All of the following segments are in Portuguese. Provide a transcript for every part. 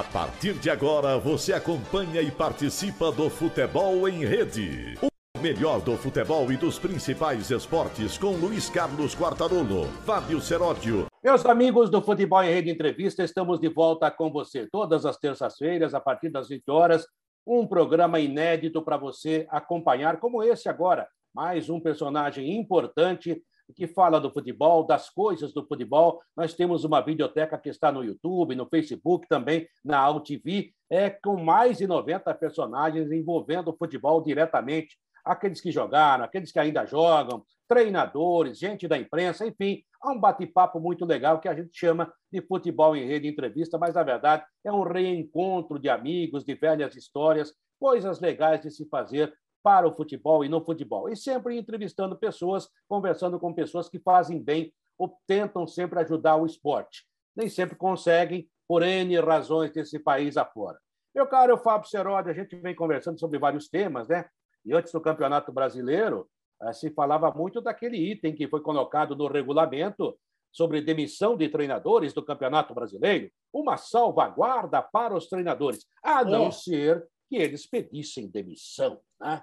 A partir de agora, você acompanha e participa do Futebol em Rede. O melhor do futebol e dos principais esportes com Luiz Carlos Quartarolo, Fábio Seródio. Meus amigos do Futebol em Rede Entrevista, estamos de volta com você todas as terças-feiras, a partir das 20 horas. Um programa inédito para você acompanhar, como esse agora. Mais um personagem importante que fala do futebol, das coisas do futebol. Nós temos uma videoteca que está no YouTube, no Facebook, também na AltV, é, com mais de 90 personagens envolvendo o futebol diretamente. Aqueles que jogaram, aqueles que ainda jogam, treinadores, gente da imprensa, enfim, há um bate-papo muito legal que a gente chama de futebol em rede entrevista, mas na verdade é um reencontro de amigos, de velhas histórias, coisas legais de se fazer para o futebol e no futebol. E sempre entrevistando pessoas, conversando com pessoas que fazem bem ou tentam sempre ajudar o esporte. Nem sempre conseguem, por N razões desse país afora. Meu caro Fábio Serodi, a gente vem conversando sobre vários temas, né? E antes do Campeonato Brasileiro, eh, se falava muito daquele item que foi colocado no regulamento sobre demissão de treinadores do Campeonato Brasileiro, uma salvaguarda para os treinadores, a não oh. ser que eles pedissem demissão. Né?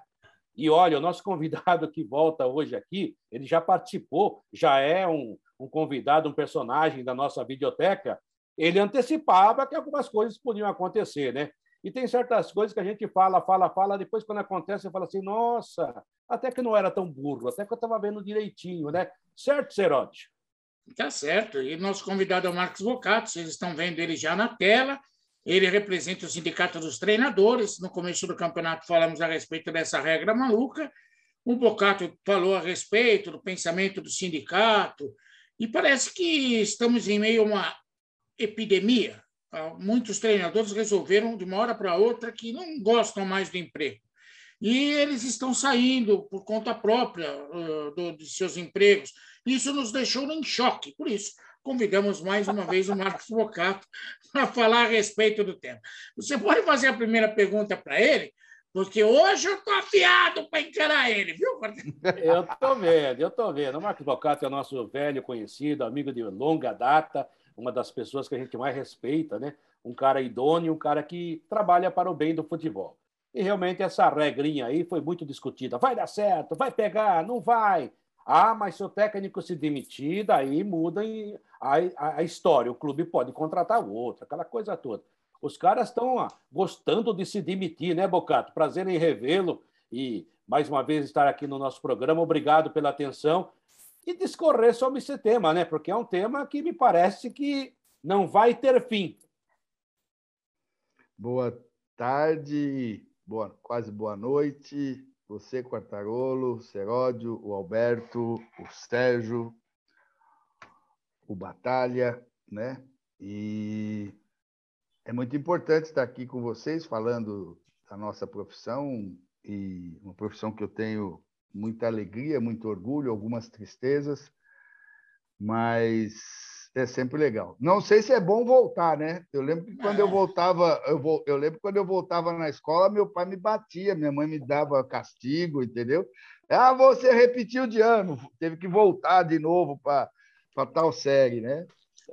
E olha, o nosso convidado que volta hoje aqui, ele já participou, já é um, um convidado, um personagem da nossa videoteca. Ele antecipava que algumas coisas podiam acontecer, né? E tem certas coisas que a gente fala, fala, fala, depois quando acontece, você fala assim, nossa, até que não era tão burro, até que eu estava vendo direitinho, né? Certo, Cerote? Tá certo. E nosso convidado é o Marcos Bocato, vocês estão vendo ele já na tela. Ele representa o Sindicato dos Treinadores. No começo do campeonato falamos a respeito dessa regra maluca. O Bocato falou a respeito do pensamento do sindicato. E parece que estamos em meio a uma epidemia. Ah, muitos treinadores resolveram, de uma hora para outra, que não gostam mais do emprego. E eles estão saindo por conta própria uh, de seus empregos. Isso nos deixou em choque. Por isso, convidamos mais uma vez o Marcos Bocato para falar a respeito do tema. Você pode fazer a primeira pergunta para ele, porque hoje eu estou afiado para encarar ele, viu? Eu estou vendo, eu estou vendo. O Marcos Bocato é nosso velho conhecido, amigo de longa data, uma das pessoas que a gente mais respeita, né? Um cara idôneo, um cara que trabalha para o bem do futebol. E realmente essa regrinha aí foi muito discutida. Vai dar certo, vai pegar, não vai. Ah, mas se o técnico se demitir, daí muda a, a, história. O clube pode contratar outro, aquela coisa toda. Os caras estão gostando de se demitir, né, Bocato? Prazer em revê-lo e, mais uma vez, estar aqui no nosso programa. Obrigado pela atenção e discorrer sobre esse tema, né? Porque é um tema que me parece que não vai ter fim. Boa tarde, boa, quase boa noite você, Quartarolo, o Seródio, o Alberto, o Sérgio, o Batalha, né? E é muito importante estar aqui com vocês falando da nossa profissão e uma profissão que eu tenho muita alegria, muito orgulho, algumas tristezas, mas é sempre legal. Não sei se é bom voltar, né? Eu lembro que quando eu é. voltava, eu, eu lembro quando eu voltava na escola, meu pai me batia, minha mãe me dava castigo, entendeu? Ah, você repetiu de ano, teve que voltar de novo para tal série, né?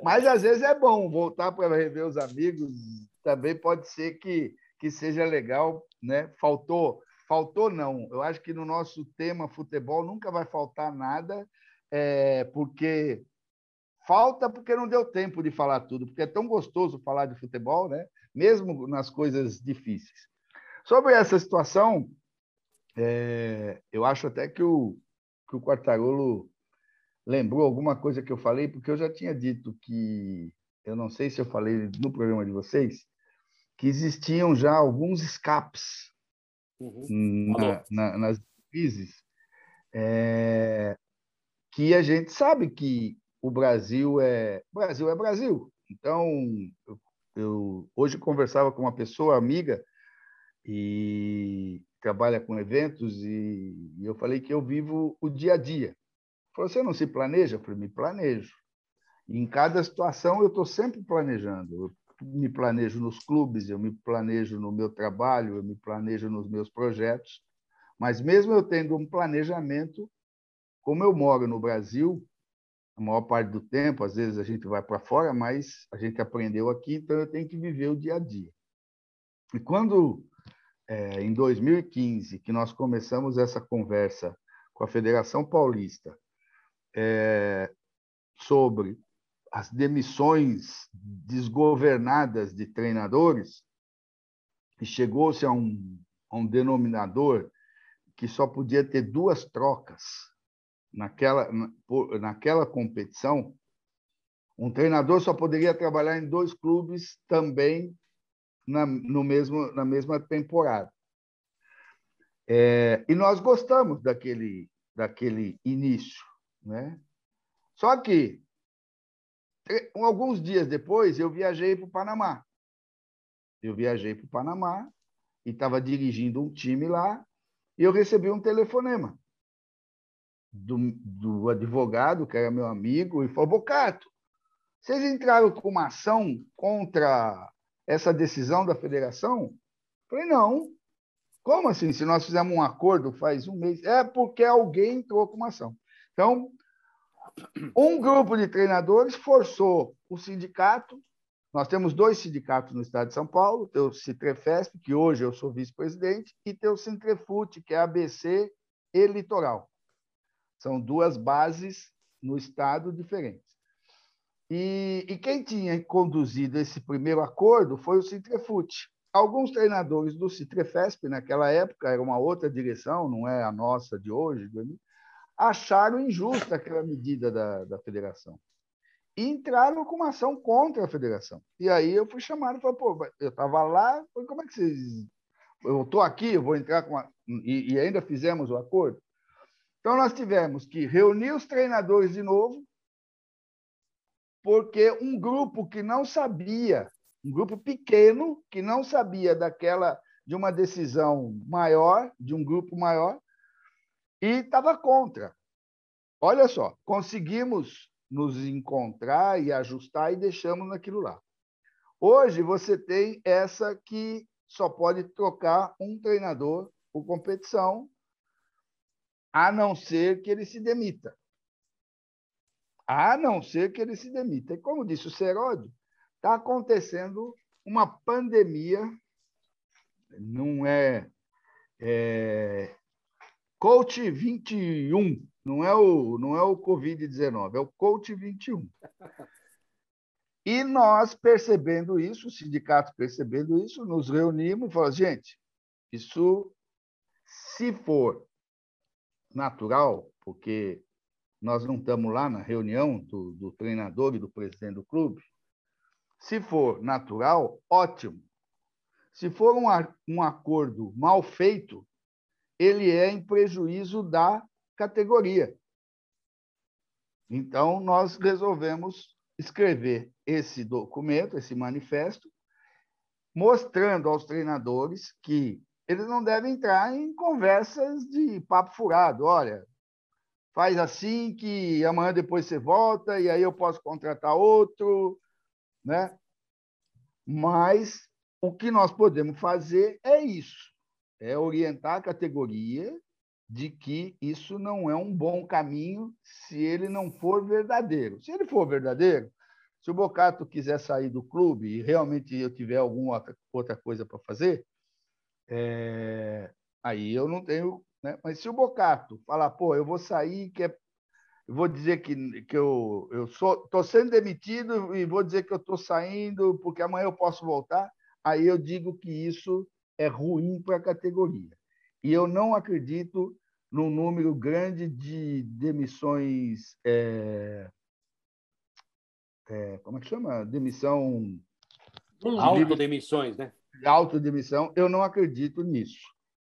Mas às vezes é bom voltar para rever os amigos, também pode ser que, que seja legal, né? Faltou, faltou não. Eu acho que no nosso tema futebol nunca vai faltar nada, é, porque Falta porque não deu tempo de falar tudo, porque é tão gostoso falar de futebol, né? mesmo nas coisas difíceis. Sobre essa situação, é, eu acho até que o, que o Quartarolo lembrou alguma coisa que eu falei, porque eu já tinha dito que, eu não sei se eu falei no programa de vocês, que existiam já alguns escapes uhum. na, na, nas crises, é, que a gente sabe que o Brasil é Brasil é Brasil. Então, eu, eu hoje conversava com uma pessoa amiga e trabalha com eventos e, e eu falei que eu vivo o dia a dia. Falou, você não se planeja? Eu falei, me planejo. E em cada situação eu estou sempre planejando. Eu me planejo nos clubes, eu me planejo no meu trabalho, eu me planejo nos meus projetos. Mas mesmo eu tendo um planejamento, como eu moro no Brasil, a maior parte do tempo, às vezes a gente vai para fora, mas a gente aprendeu aqui, então eu tenho que viver o dia a dia. E quando, é, em 2015, que nós começamos essa conversa com a Federação Paulista é, sobre as demissões desgovernadas de treinadores, e chegou-se a um, a um denominador que só podia ter duas trocas naquela, naquela competição, um treinador só poderia trabalhar em dois clubes também na, no mesmo, na mesma temporada. É, e nós gostamos daquele, daquele início. Né? Só que, alguns dias depois, eu viajei para o Panamá. Eu viajei para o Panamá e estava dirigindo um time lá e eu recebi um telefonema do, do advogado, que era meu amigo, e falou: Bocato, vocês entraram com uma ação contra essa decisão da federação? Eu falei: não. Como assim? Se nós fizemos um acordo faz um mês? É porque alguém entrou com uma ação. Então, um grupo de treinadores forçou o sindicato. Nós temos dois sindicatos no estado de São Paulo: tem o Citrefesp, que hoje eu sou vice-presidente, e tem o Sintrefute, que é ABC e Litoral. São duas bases no Estado diferentes. E, e quem tinha conduzido esse primeiro acordo foi o Citrefute. Alguns treinadores do Citrefesp, naquela época, era uma outra direção, não é a nossa de hoje, acharam injusta aquela medida da, da federação. E entraram com uma ação contra a federação. E aí eu fui chamado e falei, pô, eu estava lá, como é que vocês. Eu estou aqui, eu vou entrar com. E, e ainda fizemos o acordo. Então, nós tivemos que reunir os treinadores de novo, porque um grupo que não sabia, um grupo pequeno, que não sabia daquela de uma decisão maior, de um grupo maior, e estava contra. Olha só, conseguimos nos encontrar e ajustar e deixamos naquilo lá. Hoje você tem essa que só pode trocar um treinador por competição a não ser que ele se demita. A não ser que ele se demita. E como disse o Seródio, está acontecendo uma pandemia, não é, é Coach 21, não é o, não é o Covid-19, é o Coach 21. E nós, percebendo isso, o sindicato percebendo isso, nos reunimos e falamos, gente, isso, se for natural, porque nós não estamos lá na reunião do, do treinador e do presidente do clube. Se for natural, ótimo. Se for um, um acordo mal feito, ele é em prejuízo da categoria. Então, nós resolvemos escrever esse documento, esse manifesto, mostrando aos treinadores que eles não devem entrar em conversas de papo furado. Olha, faz assim que amanhã depois você volta e aí eu posso contratar outro, né? Mas o que nós podemos fazer é isso, é orientar a categoria de que isso não é um bom caminho se ele não for verdadeiro. Se ele for verdadeiro, se o Bocato quiser sair do clube e realmente eu tiver alguma outra coisa para fazer, é, aí eu não tenho. Né? Mas se o Bocato falar, pô, eu vou sair, que é, eu vou dizer que, que eu estou sendo demitido e vou dizer que eu estou saindo porque amanhã eu posso voltar, aí eu digo que isso é ruim para a categoria. E eu não acredito num número grande de demissões. É, é, como é que chama? Demissão. Autodemissões, né? Autodemissão, eu não acredito nisso.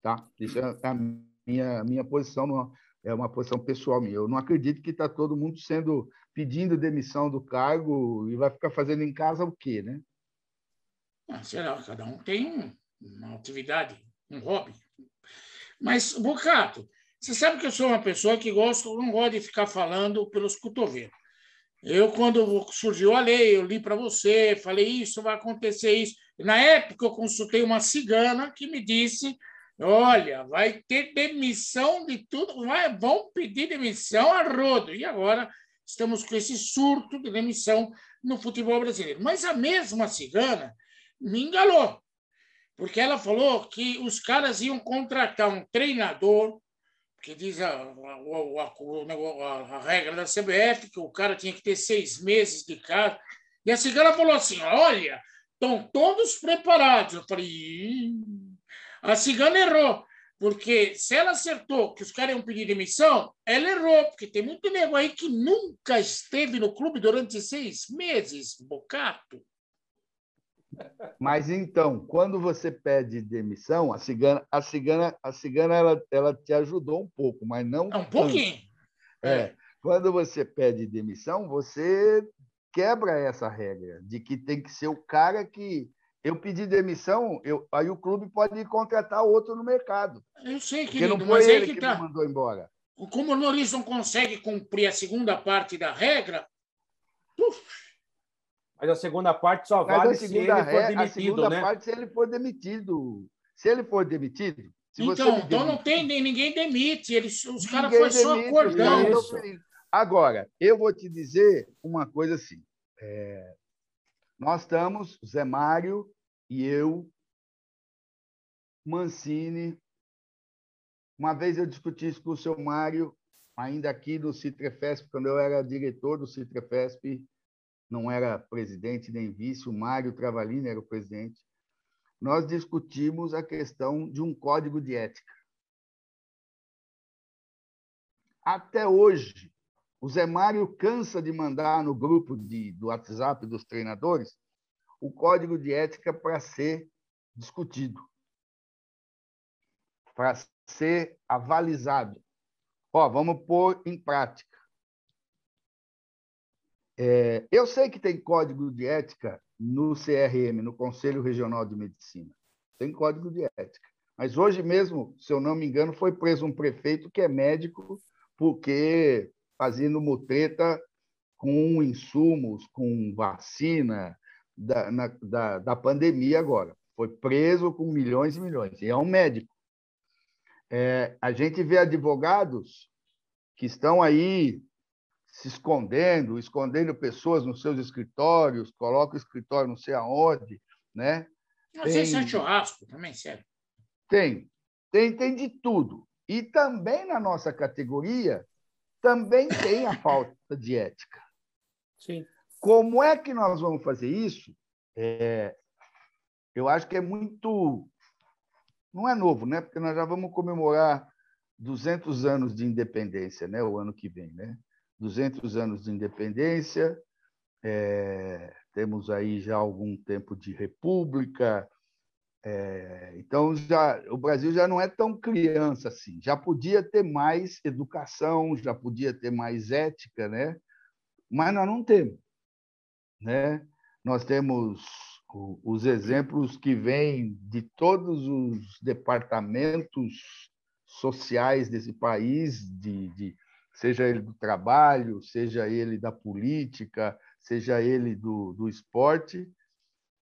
Tá? Isso é a minha, minha posição, é uma posição pessoal minha. Eu não acredito que está todo mundo sendo pedindo demissão do cargo e vai ficar fazendo em casa o quê, né? Ah, sei lá, cada um tem uma atividade, um hobby. Mas, Bocato, você sabe que eu sou uma pessoa que gosto, não gosto de ficar falando pelos cotovelos. Eu, quando surgiu a lei, eu li para você, falei isso, vai acontecer isso. Na época, eu consultei uma cigana que me disse: olha, vai ter demissão de tudo, vai, vão pedir demissão a rodo. E agora estamos com esse surto de demissão no futebol brasileiro. Mas a mesma cigana me enganou, porque ela falou que os caras iam contratar um treinador, que diz a, a, a, a regra da CBF, que o cara tinha que ter seis meses de casa. E a cigana falou assim: olha, estão todos preparados. Eu falei, Ih. a cigana errou. Porque se ela acertou que os caras iam pedir demissão, ela errou, porque tem muito nego aí que nunca esteve no clube durante seis meses, Bocato. Mas então, quando você pede demissão, a cigana, a cigana, a cigana ela, ela te ajudou um pouco, mas não. É um pouquinho. É. Quando você pede demissão, você quebra essa regra de que tem que ser o cara que eu pedi demissão, eu, aí o clube pode contratar outro no mercado. Eu sei, que querido, não foi mas ele que, que tá. me mandou embora. Como o Nunes não consegue cumprir a segunda parte da regra, puf, Mas a segunda parte só Mas vale a se segunda, ele for re- a demitido, segunda né? parte, se ele for demitido. Se ele for demitido, se você então, então não demitir, tem nem ninguém demite, eles, os caras foram só demite, acordando. Agora, eu vou te dizer uma coisa assim. é, nós estamos, Zé Mário e eu, Mancini. Uma vez eu discuti isso com o seu Mário, ainda aqui do Citrefesp, quando eu era diretor do Citrefesp, não era presidente nem vice, o Mário Travalini era o presidente. Nós discutimos a questão de um código de ética. Até hoje, o Zé Mário cansa de mandar no grupo de, do WhatsApp dos treinadores o código de ética para ser discutido, para ser avalizado. Ó, vamos pôr em prática. É, eu sei que tem código de ética no CRM, no Conselho Regional de Medicina. Tem código de ética. Mas hoje mesmo, se eu não me engano, foi preso um prefeito que é médico porque fazendo mutreta com insumos, com vacina da, na, da, da pandemia agora. Foi preso com milhões e milhões. E é um médico. É, a gente vê advogados que estão aí se escondendo, escondendo pessoas nos seus escritórios, coloca o escritório não sei aonde, né? Não sei se é Tem- churrasco também, sério. Tem, tem, tem de tudo. E também na nossa categoria, também tem a falta de ética. Sim. Como é que nós vamos fazer isso? É, eu acho que é muito. Não é novo, né? Porque nós já vamos comemorar 200 anos de independência, né? O ano que vem, né? 200 anos de independência. é, temos aí já algum tempo de república. É, então, já, o Brasil já não é tão criança assim. Já podia ter mais educação, já podia ter mais ética, né? Mas nós não temos né? Nós temos os exemplos que vêm de todos os departamentos sociais desse país, de, de- seja ele do trabalho, seja ele da política, seja ele do, do esporte.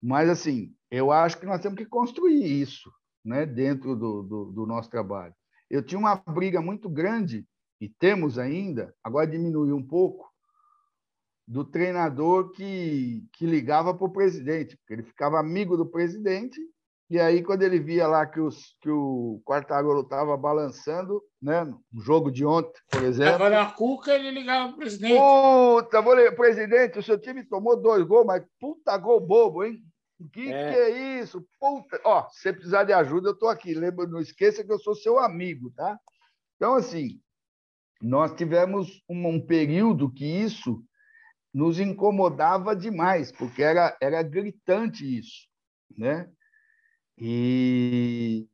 Mas, assim, eu acho que nós temos que construir isso né, dentro do, do, do nosso trabalho. Eu tinha uma briga muito grande, e temos ainda, agora diminuiu um pouco, do treinador que, que ligava para o presidente, porque ele ficava amigo do presidente, e aí, quando ele via lá que, os, que o Quartarolo estava balançando, né, no jogo de ontem, por exemplo. Estava na cuca, ele ligava para o presidente. Puta, vou ler, presidente, o seu time tomou dois gols, mas puta gol bobo, hein? Que É. que é isso? Puta. Ó, se você precisar de ajuda, eu estou aqui. Lembra, não esqueça que eu sou seu amigo, tá? Então, assim, nós tivemos um, um período que isso nos incomodava demais, porque era, era gritante isso, né? E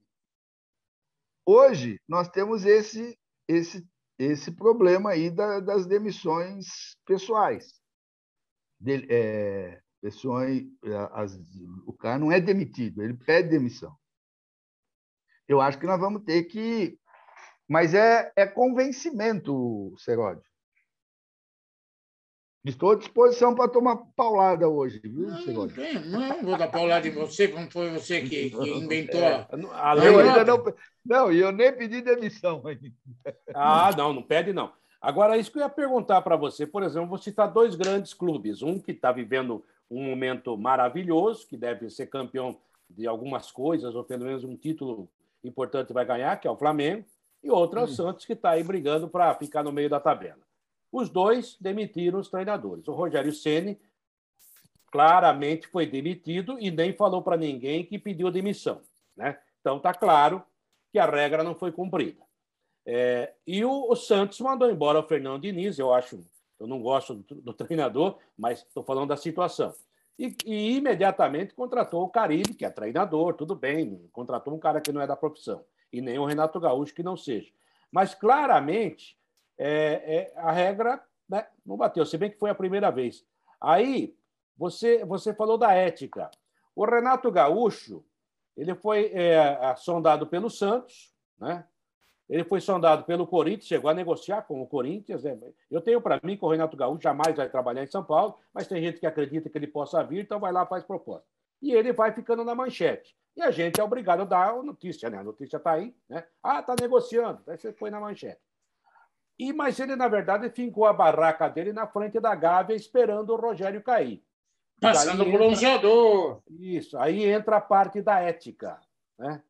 hoje nós temos esse, esse, esse problema aí da- das demissões pessoais. Del- é, pessoas, as- o cara não é demitido, ele pede demissão. Eu acho que nós vamos ter que. Mas é, é convencimento, Seródio. Estou à disposição para tomar paulada hoje, viu, Não, não, Seródio? tem, não vou dar paulada em você, como foi você que, que inventou. a- A Eu lei- ainda não. Não, e eu nem pedi demissão ainda. Ah, não, não pede não. Agora, isso que eu ia perguntar para você, por exemplo, vou citar dois grandes clubes. Um que está vivendo um momento maravilhoso, que deve ser campeão de algumas coisas, ou pelo menos um título importante vai ganhar, que é o Flamengo, e outro é o hum. Santos, que está aí brigando para ficar no meio da tabela. Os dois demitiram os treinadores. O Rogério Ceni claramente foi demitido e nem falou para ninguém que pediu demissão. Né? Então está claro que a regra não foi cumprida. É, e o, o, Santos mandou embora o Fernando Diniz, eu acho, eu não gosto do, do treinador, mas estou falando da situação. E, e, imediatamente contratou o Caribe, que é treinador, tudo bem, contratou um cara que não é da profissão, e nem o Renato Gaúcho que não seja. Mas claramente é, é, a regra né, não bateu, se bem que foi a primeira vez. Aí você, você falou da ética. O Renato Gaúcho ele foi é, sondado pelo Santos, né? Ele foi sondado pelo Corinthians, chegou a negociar com o Corinthians. Né? Eu tenho para mim que o Renato Gaúcho jamais vai trabalhar em São Paulo, mas tem gente que acredita que ele possa vir, então vai lá faz proposta. E ele vai ficando na manchete. E a gente é obrigado a dar a notícia, né? A notícia está aí, né? Ah, está negociando. Aí você põe na manchete. E, mas ele, na verdade, fincou a barraca dele na frente da Gávea, esperando o Rogério cair. Passando o bronzeador. Isso, aí entra a parte da ética. Né?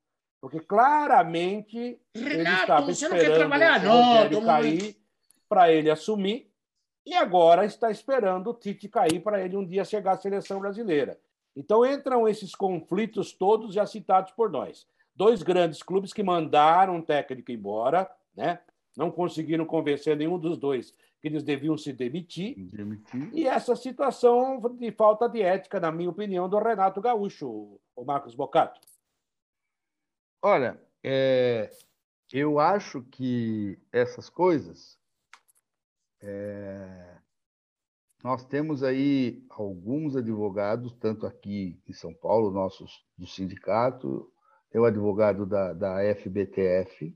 Porque claramente Renato, ele estava esperando o Rogério não, cair para ele assumir e agora está esperando o Tite cair para ele um dia chegar à seleção brasileira. Então entram esses conflitos todos já citados por nós. Dois grandes clubes que mandaram um técnico embora, né? Não conseguiram convencer nenhum dos dois que eles deviam se demitir. demitir. E essa situação de falta de ética, na minha opinião, do Renato Gaúcho, o Marcos Bocato. Olha, é, eu acho que essas coisas. É, nós temos aí alguns advogados, tanto aqui em São Paulo, nossos do sindicato, tem o advogado da, da FBTF,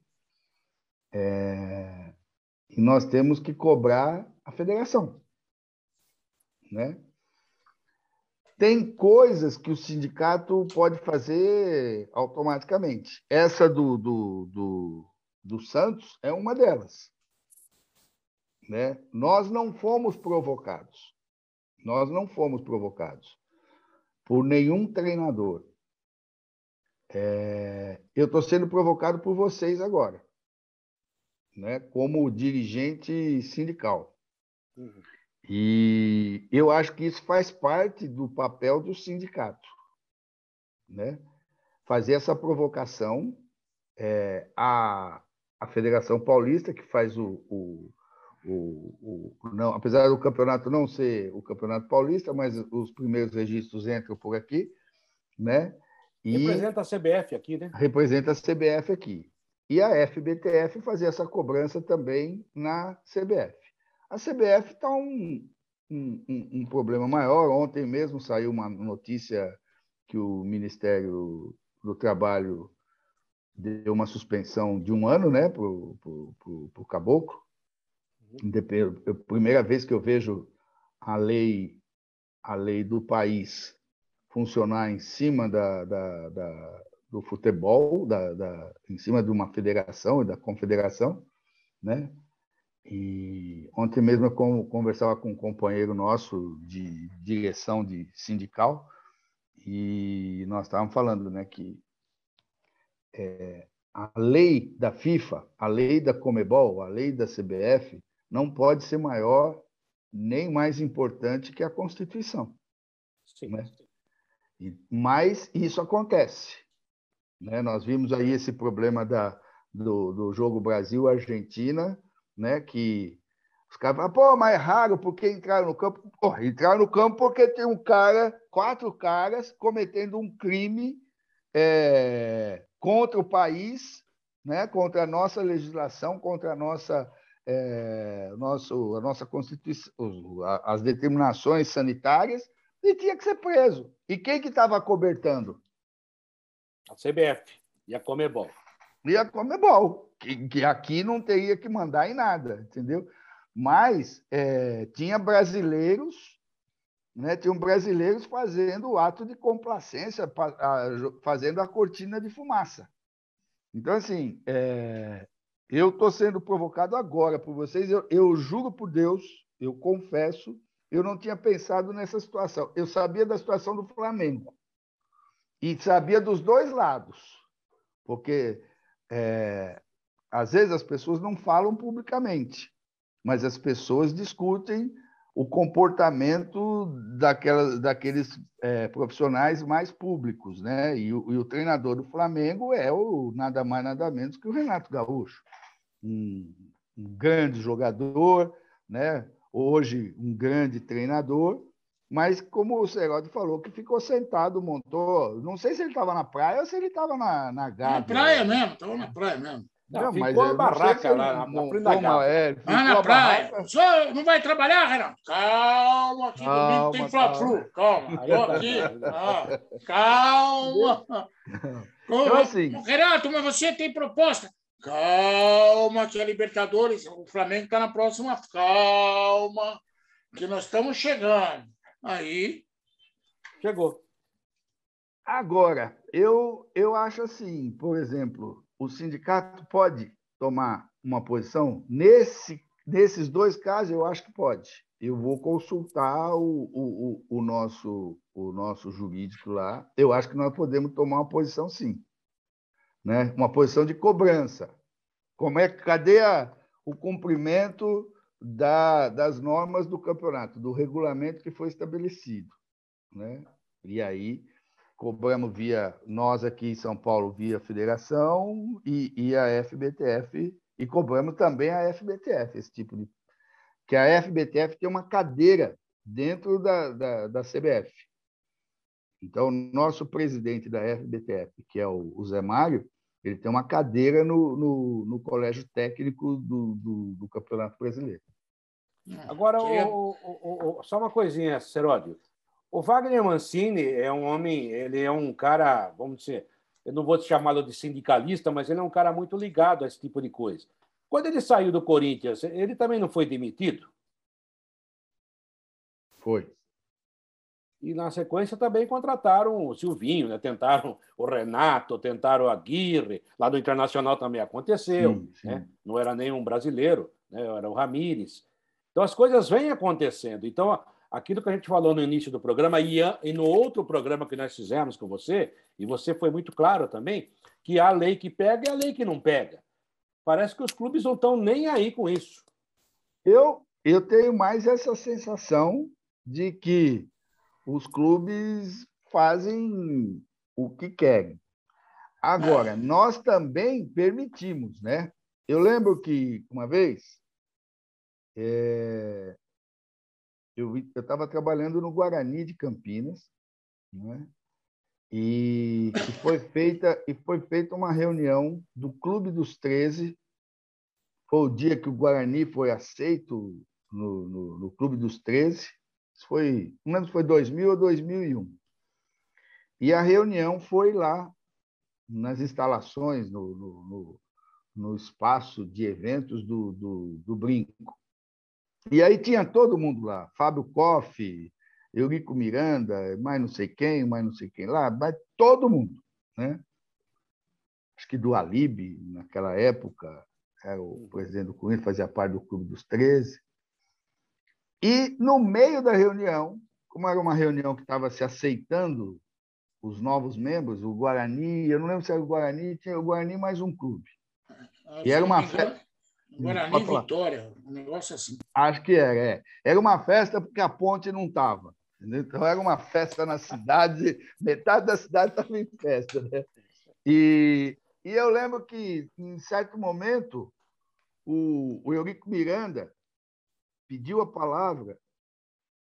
é, e nós temos que cobrar a federação. Né? Tem coisas que o sindicato pode fazer automaticamente. Essa do, do, do, do Santos é uma delas. Né? Nós não fomos provocados. Nós não fomos provocados por nenhum treinador. É... Eu estou sendo provocado por vocês agora, né? como dirigente sindical. Uhum. E eu acho que isso faz parte do papel do sindicato, né? Fazer essa provocação é, à, à Federação Paulista, que faz o, o, o, o, não, apesar do campeonato não ser o campeonato paulista, mas os primeiros registros entram por aqui, né? E representa a CBF aqui, né? Representa a CBF aqui. E a FBTF fazer essa cobrança também na CBF. A CBF está um, um, um, problema maior. Ontem mesmo saiu uma notícia que o Ministério do Trabalho deu uma suspensão de um ano né, para o caboclo. Uhum. Primeira vez que eu vejo a lei, a lei do país funcionar em cima da, da, da do futebol, da, da, em cima de uma federação e da confederação, né? E ontem mesmo eu conversava com um companheiro nosso de direção de sindical e nós estávamos falando né, que é, a lei da FIFA, a lei da Comebol, a lei da CBF não pode ser maior nem mais importante que a Constituição. Sim. Né? Mas isso acontece. Né? Nós vimos aí esse problema da, do, do jogo Brasil-Argentina, né? Que os caras falam, pô, mas é raro porque entraram no campo. Pô, entraram no campo porque tem um cara, quatro caras, cometendo um crime é, contra o país, né? contra a nossa legislação, contra a nossa, é, nosso, a nossa Constituição, as determinações sanitárias, e tinha que ser preso. E quem que estava cobertando? A CBF e a Comebol. E a Comebol que, que aqui não teria que mandar em nada, entendeu? Mas é, tinha brasileiros, né, tinham brasileiros fazendo o ato de complacência, fazendo a cortina de fumaça. Então, assim, é, eu estou sendo provocado agora por vocês. Eu, eu juro por Deus, eu confesso, eu não tinha pensado nessa situação. Eu sabia da situação do Flamengo e sabia dos dois lados, porque é, às vezes as pessoas não falam publicamente, mas as pessoas discutem o comportamento daquela, daqueles é, profissionais mais públicos, né? E o, e o, treinador do Flamengo é o nada mais nada menos que o Renato Gaúcho, um, um grande jogador, né? Hoje um grande treinador, mas como o Seródio falou, que ficou sentado, montou. Não sei se ele estava na praia ou se ele estava na, na Na praia mesmo, estava na praia mesmo. Não, não ficou a barraca lá na frente da gávea. É, ah, na praia. Senhor não vai trabalhar, Renato? Calma, aqui calma, domingo tem Fla-Flu. Calma, estou aqui. Ah, calma. Então, assim... Renato, mas você tem proposta. Calma, que é Libertadores. O Flamengo está na próxima. Calma, que nós estamos chegando. Aí. Chegou. Agora, eu, eu acho assim, por exemplo, o sindicato pode tomar uma posição? Nesse, nesses dois casos, eu acho que pode. Eu vou consultar o, o, o, nosso, o nosso jurídico lá. Eu acho que nós podemos tomar uma posição, sim. Né? Uma posição de cobrança. Como é, cadê a, o cumprimento da, das normas do campeonato, do regulamento que foi estabelecido? Né? E aí cobramos via nós aqui em São Paulo via federação e, e a FBTF e cobramos também a FBTF esse tipo de que a FBTF tem uma cadeira dentro da, da, da CBF. Então, nosso presidente da FBTF, que é o, o Zé Mário, ele tem uma cadeira no, no, no colégio técnico do, do, do, Campeonato Brasileiro. Agora, o, o, só uma coisinha, Seródio. O Wagner Mancini é um homem, ele é um cara, vamos dizer, eu não vou chamá-lo de sindicalista, mas ele é um cara muito ligado a esse tipo de coisa. Quando ele saiu do Corinthians, ele também não foi demitido? Foi. E na sequência também contrataram o Silvinho, né? tentaram o Renato, tentaram o Aguirre, lá no Internacional também aconteceu, sim, sim. Né? não era nenhum brasileiro, né? era o Ramires. Então as coisas vêm acontecendo. Então aquilo que a gente falou no início do programa e, e no outro programa que nós fizemos com você, e você foi muito claro também, que a lei que pega é a lei que não pega. Parece que os clubes não estão nem aí com isso. Eu, eu tenho mais essa sensação de que os clubes fazem o que querem. Agora, nós também permitimos, né? Eu lembro que uma vez é, eu estava trabalhando no Guarani de Campinas, né? e, e, foi feita e foi feita uma reunião do Clube dos 13. Foi o dia que o Guarani foi aceito no, no, no Clube dos 13. Foi, não lembro se foi 2000 ou 2001. E a reunião foi lá nas instalações, no, no, no espaço de eventos do, do, do Brinco. E aí tinha todo mundo lá, Fábio Koff, Eurico Miranda, mais não sei quem, mais não sei quem lá, mas todo mundo. Né? Acho que do Alibe, naquela época, era o presidente do Corinthians, fazia parte do Clube dos 13. E, no meio da reunião, como era uma reunião que estava se aceitando os novos membros, o Guarani, eu não lembro se era o Guarani, tinha o Guarani mais um clube. Ah, e era uma festa. Guarani Vitória, um negócio assim. Acho que era, é. Era uma festa porque a ponte não estava. Então era uma festa na cidade, metade da cidade estava em festa. Né? E, e eu lembro que, em certo momento, o, o Eurico Miranda pediu a palavra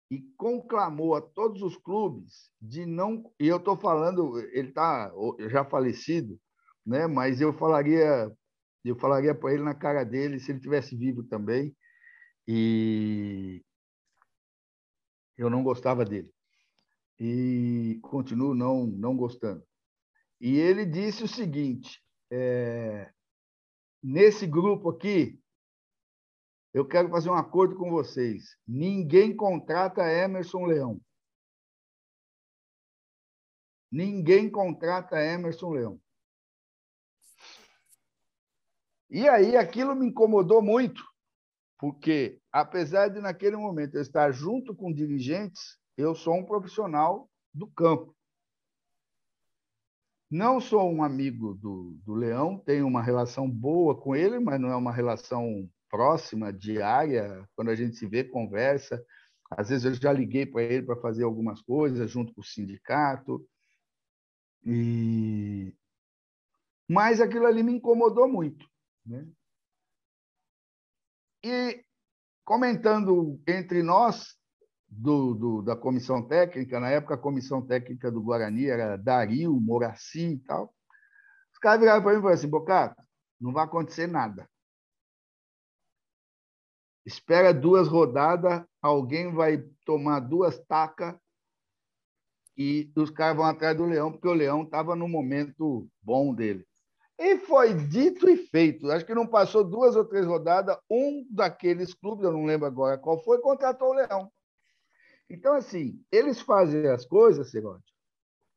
e conclamou a todos os clubes de não. E eu estou falando, ele está já falecido, né? mas eu falaria eu falaria para ele na cara dele, se ele tivesse vivo também. E eu não gostava dele. E continuo não, não gostando. E ele disse o seguinte: é, nesse grupo aqui, eu quero fazer um acordo com vocês. Ninguém contrata Emerson Leão. Ninguém contrata Emerson Leão. E aí aquilo me incomodou muito, porque apesar de naquele momento eu estar junto com dirigentes, eu sou um profissional do campo. Não sou um amigo do, do Leão, tenho uma relação boa com ele, mas não é uma relação próxima, diária. Quando a gente se vê, conversa. Às vezes eu já liguei para ele para fazer algumas coisas junto com o sindicato. E... Mas aquilo ali me incomodou muito. Né? E comentando entre nós, do, do, da comissão técnica, na época a comissão técnica do Guarani era Dario, Moraci e tal. Os caras viraram para mim e falaram assim: Bocato, não vai acontecer nada. Espera duas rodadas, alguém vai tomar duas tacas e os caras vão atrás do Leão, porque o Leão estava no momento bom dele. E foi dito e feito. Acho que não passou duas ou três rodadas, um daqueles clubes, eu não lembro agora qual foi, contratou o Leão. Então, assim, eles fazem as coisas, Segote,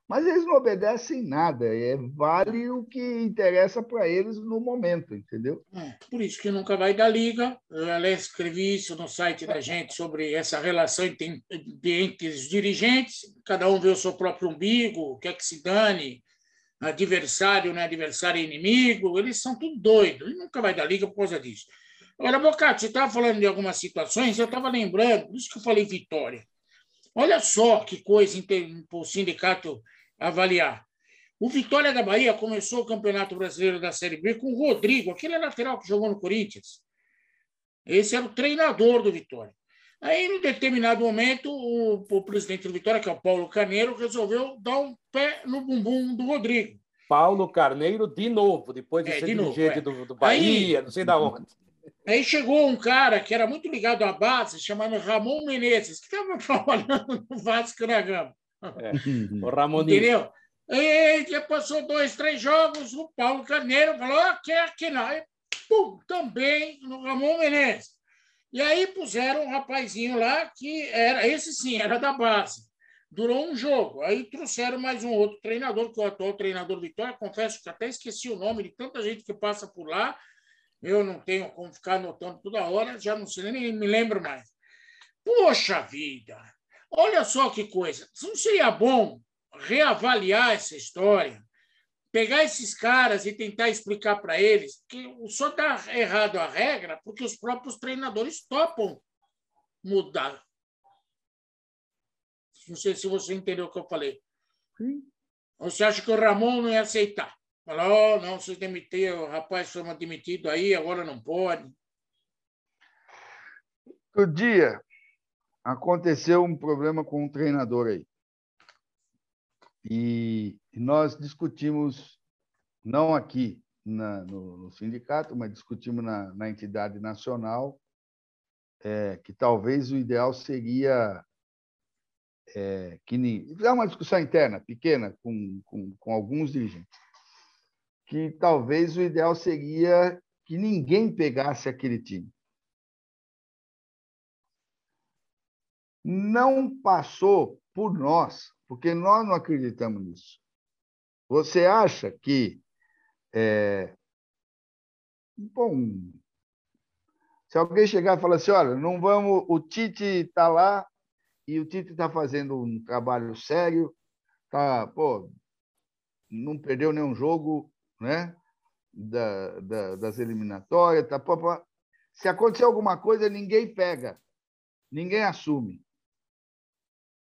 mas eles não obedecem nada. É, vale o que interessa para eles no momento, entendeu? É, por isso que nunca vai da liga. Eu, aliás, escrevi isso no site da gente sobre essa relação entre, entre os dirigentes. Cada um vê o seu próprio umbigo, quer que se dane. Adversário não é adversário, inimigo. Eles são tudo doidos. E nunca vai da liga por causa disso. Agora, Bocato, você estava falando de algumas situações, eu estava lembrando, por isso que eu falei vitória. Olha só que coisa para o sindicato avaliar. O Vitória da Bahia começou o Campeonato Brasileiro da Série B com o Rodrigo, aquele lateral que jogou no Corinthians. Esse era o treinador do Vitória. Aí, em determinado momento, o, o presidente do Vitória, que é o Paulo Carneiro, resolveu dar um pé no bumbum do Rodrigo. Paulo Carneiro de novo, depois de é, ser de dirigente novo, é. do, do, Bahia, Aí, não sei da onde. Aí chegou um cara que era muito ligado à base, chamado Ramon Menezes, que estava trabalhando no Vasco da Gama. É, o Ramoninho. Entendeu? E passou dois, três jogos, o Paulo Carneiro falou, ah, quer que não. E, pum, também no Ramon Menezes. E aí puseram um rapazinho lá que era, esse sim, era da base. Durou um jogo. Aí trouxeram mais um outro treinador, que é o atual treinador Vitória. Confesso que até esqueci o nome de tanta gente que passa por lá eu não tenho como ficar anotando toda hora, já não sei, nem me lembro mais. Poxa vida! Olha só que coisa. Não seria bom reavaliar essa história, pegar esses caras e tentar explicar para eles que só está errado a regra porque os próprios treinadores topam mudar. Não sei se você entendeu o que eu falei. Sim. Você acha que o Ramon não ia aceitar? Falou, oh, não, se demitir, o rapaz foi demitido aí, agora não pode. Outro dia aconteceu um problema com um treinador aí. E nós discutimos, não aqui na, no, no, sindicato, mas discutimos na, na entidade nacional, é, que talvez o ideal seria é, que é uma discussão interna, pequena, com, com, com alguns dirigentes que talvez o ideal seria que ninguém pegasse aquele time. Não passou por nós, porque nós não acreditamos nisso. Você acha que. É... Bom, se alguém chegar e falar assim: olha, não vamos. O Tite está lá e o Tite está fazendo um trabalho sério, tá, pô, não perdeu nenhum jogo, né? Da, da, das eliminatórias. Tá, pá, pá. Se acontecer alguma coisa, ninguém pega, ninguém assume.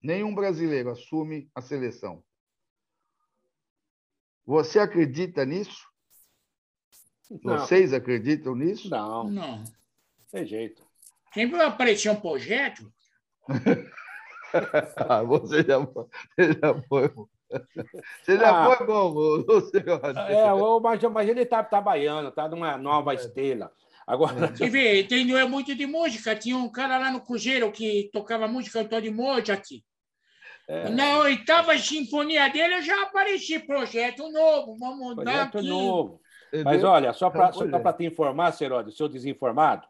Nenhum brasileiro assume a seleção. Você acredita nisso? Não. Vocês acreditam nisso? Não. Não. Tem jeito. Quem vai aparecer um projeto? você já, você já foi. Você já ah, foi bom, Luciano. É, mas, mas ele está trabalhando, está numa nova é. estrela. Agora... Você vê, entendeu? É muito de música. Tinha um cara lá no Cruzeiro que tocava música, cantor de Mozart. É. Na oitava sinfonia dele, eu já apareci. Projeto novo, vamos mudar Projeto aqui. novo. Mas olha, só para é. te informar, Seródio, seu desinformado,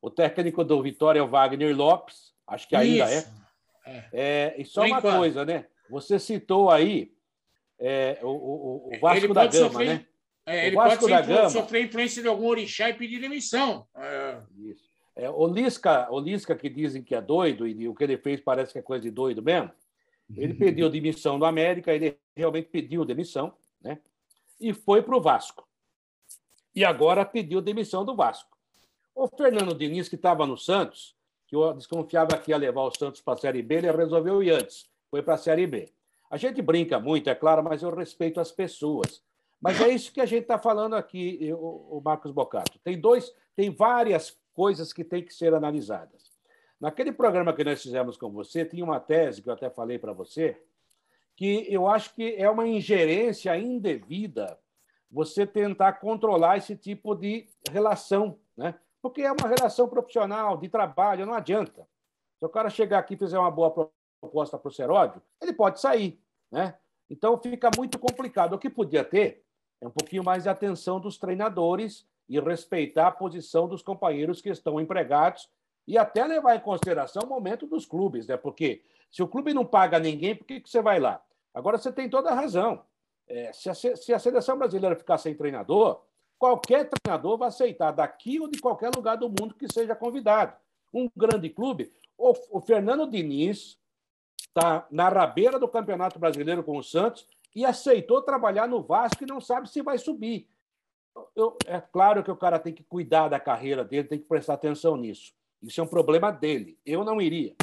o técnico do Vitória é o Wagner Lopes, acho que ainda é. É. é. E só Por uma enquanto. coisa, né? Você citou aí é, o, o, o, Vasco da Gama, sofrer... né? É, ele pode ser, Gama, sofrer influência de algum orixá e pedir demissão. É. Isso. É, o, Lisca, o Lisca, que dizem que é doido, e o que ele fez parece que é coisa de doido mesmo, ele pediu demissão do América, ele realmente pediu demissão, né? e foi para o Vasco. E agora pediu demissão do Vasco. O Fernando Diniz, que estava no Santos, que eu desconfiava que ia levar o Santos para a Série B, ele resolveu ir antes, foi para a Série B. A gente brinca muito, é claro, mas eu respeito as pessoas. Mas é isso que a gente está falando aqui, o Marcos Bocato. Tem dois, tem várias coisas que têm que ser analisadas. Naquele programa que nós fizemos com você, tinha uma tese que eu até falei para você, que eu acho que é uma ingerência indevida você tentar controlar esse tipo de relação, né? Porque é uma relação profissional, de trabalho, não adianta. Se o cara chegar aqui e fizer uma boa proposta para o Seródio, ele pode sair, né? Então fica muito complicado. O que podia ter é um pouquinho mais de atenção dos treinadores e respeitar a posição dos companheiros que estão empregados e até levar em consideração o momento dos clubes, né? Porque se o clube não paga ninguém, por que, que você vai lá? Agora você tem toda a razão. É, se, a, se a seleção brasileira ficar sem treinador, qualquer treinador vai aceitar daqui ou de qualquer lugar do mundo que seja convidado. Um grande clube. O, o Fernando Diniz está na rabeira do Campeonato Brasileiro com o Santos e aceitou trabalhar no Vasco e não sabe se vai subir. Eu, é claro que o cara tem que cuidar da carreira dele, tem que prestar atenção nisso. Isso é um problema dele. Eu não iria.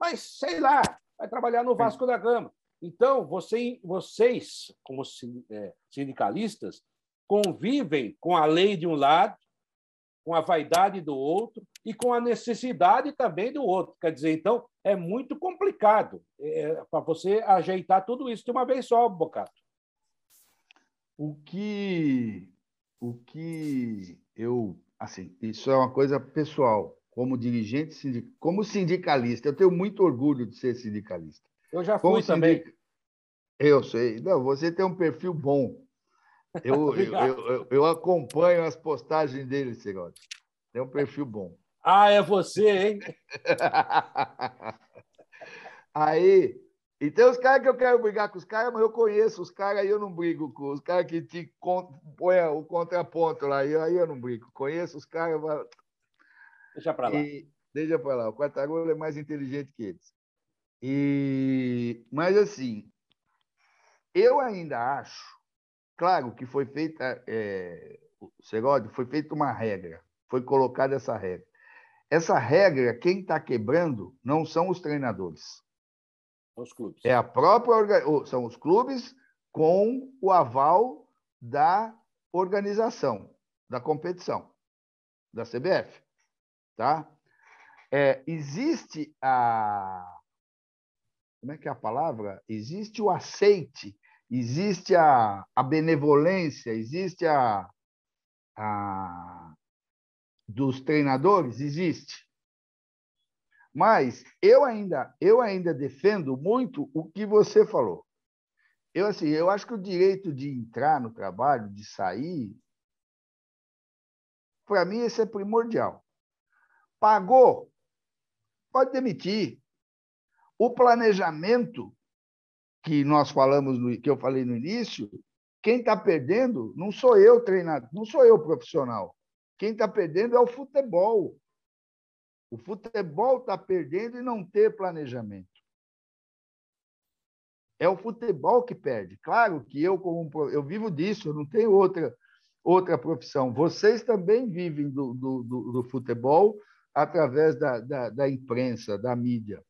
Mas, sei lá, vai trabalhar no Vasco da Gama. Então, você, vocês, como é, sindicalistas, convivem com a lei de um lado, com a vaidade do outro e com a necessidade também do outro. Quer dizer, então, é muito complicado é, para você ajeitar tudo isso de uma vez só, Bocato. O que, o que eu. Assim, isso é uma coisa pessoal como dirigente, sindic... como sindicalista. Eu tenho muito orgulho de ser sindicalista. Eu já fui como também. Sindic... Eu sei. Não, você tem um perfil bom. Eu, eu, eu, eu, acompanho as postagens dele, Segote. Tem um perfil bom. Ah, é você, hein? Aí, e tem os caras que eu quero brigar com os caras, mas eu conheço os caras e eu não brigo com os caras que te põem o contraponto lá. Aí eu não brigo. Conheço os caras, Deixa para lá. E, deixa para lá. O Quartarolo é mais inteligente que eles. E, mas, assim, eu ainda acho, claro que foi feita, é, Seródio, foi feita uma regra, foi colocada essa regra. Essa regra, quem está quebrando não são os treinadores. Os clubes. É a própria são os clubes com o aval da organização, da competição, da CBF. Tá? É, existe a. Como é que é a palavra? Existe o aceite, existe a, a benevolência, existe a, a. dos treinadores? Existe. Mas eu ainda, eu ainda defendo muito o que você falou. Eu, assim, eu acho que o direito de entrar no trabalho, de sair, para mim, isso é primordial. Pagou, pode demitir. O planejamento que nós falamos, no, que eu falei no início, quem está perdendo não sou eu treinador, não sou eu profissional. Quem está perdendo é o futebol. O futebol está perdendo e não ter planejamento. É o futebol que perde. Claro que eu, como eu vivo disso, eu não tenho outra, outra profissão. Vocês também vivem do, do, do, do futebol através da, da, da imprensa, da mídia.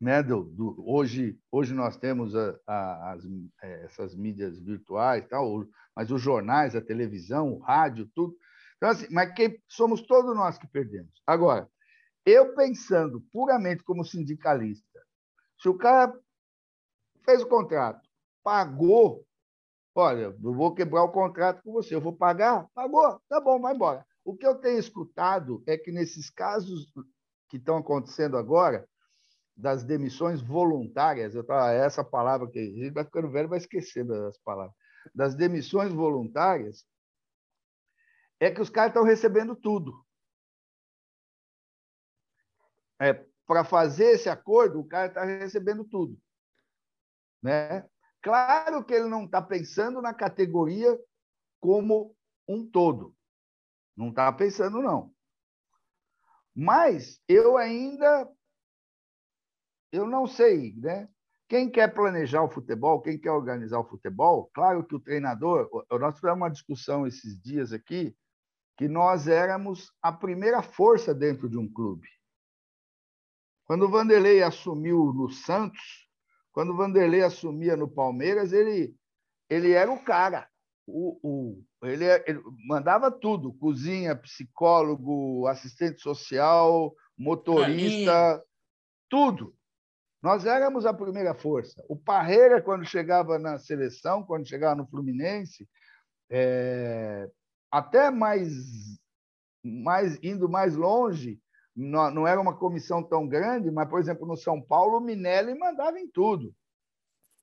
Né? Do, do, hoje, hoje nós temos a, a, as, é, essas mídias virtuais, tal, mas os jornais, a televisão, o rádio, tudo. Então, assim, mas quem, somos todos nós que perdemos. Agora, eu pensando puramente como sindicalista, se o cara fez o contrato, pagou, olha, eu vou quebrar o contrato com você, eu vou pagar, pagou, tá bom, vai embora. O que eu tenho escutado é que nesses casos que estão acontecendo agora, das demissões voluntárias, eu tava, essa palavra que a gente vai ficando velho vai esquecer das palavras, das demissões voluntárias, é que os caras estão recebendo tudo. É, Para fazer esse acordo, o cara está recebendo tudo. Né? Claro que ele não está pensando na categoria como um todo. Não estava pensando, não. Mas eu ainda eu não sei, né? Quem quer planejar o futebol, quem quer organizar o futebol, claro que o treinador. Nós tivemos uma discussão esses dias aqui que nós éramos a primeira força dentro de um clube. Quando o Vanderlei assumiu no Santos, quando o Vanderlei assumia no Palmeiras, ele, ele era o cara. O, o, ele, ele mandava tudo: cozinha, psicólogo, assistente social, motorista, tudo. Nós éramos a primeira força. O Parreira, quando chegava na seleção, quando chegava no Fluminense, é, até mais, mais indo mais longe, não, não era uma comissão tão grande, mas, por exemplo, no São Paulo, o Minelli mandava em tudo.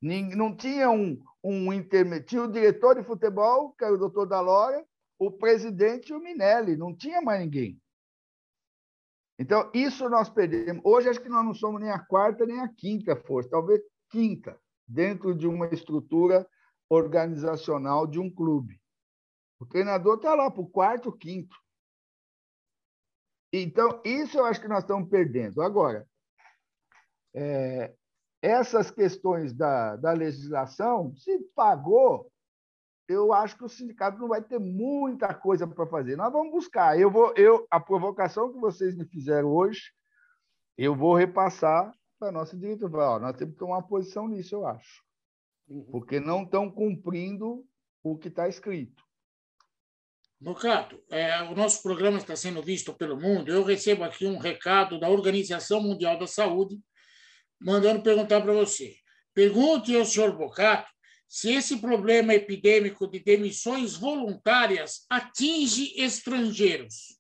Não tinha um, um intermediário. Tinha o diretor de futebol, que era o doutor Dalora, o presidente e o Minelli. Não tinha mais ninguém. Então, isso nós perdemos. Hoje, acho que nós não somos nem a quarta nem a quinta força, talvez quinta, dentro de uma estrutura organizacional de um clube. O treinador está lá para o quarto, quinto. Então, isso eu acho que nós estamos perdendo. Agora, é, essas questões da, da legislação, se pagou, eu acho que o sindicato não vai ter muita coisa para fazer. Nós vamos buscar. Eu vou, eu, a provocação que vocês me fizeram hoje, eu vou repassar para a nossa diretoria. Nós temos que tomar uma posição nisso, eu acho. Uhum. Porque não estão cumprindo o que está escrito. Bocato, é, o nosso programa está sendo visto pelo mundo. Eu recebo aqui um recado da Organização Mundial da Saúde, mandando perguntar para você. Pergunte ao senhor Bocato se esse problema epidêmico de demissões voluntárias atinge estrangeiros.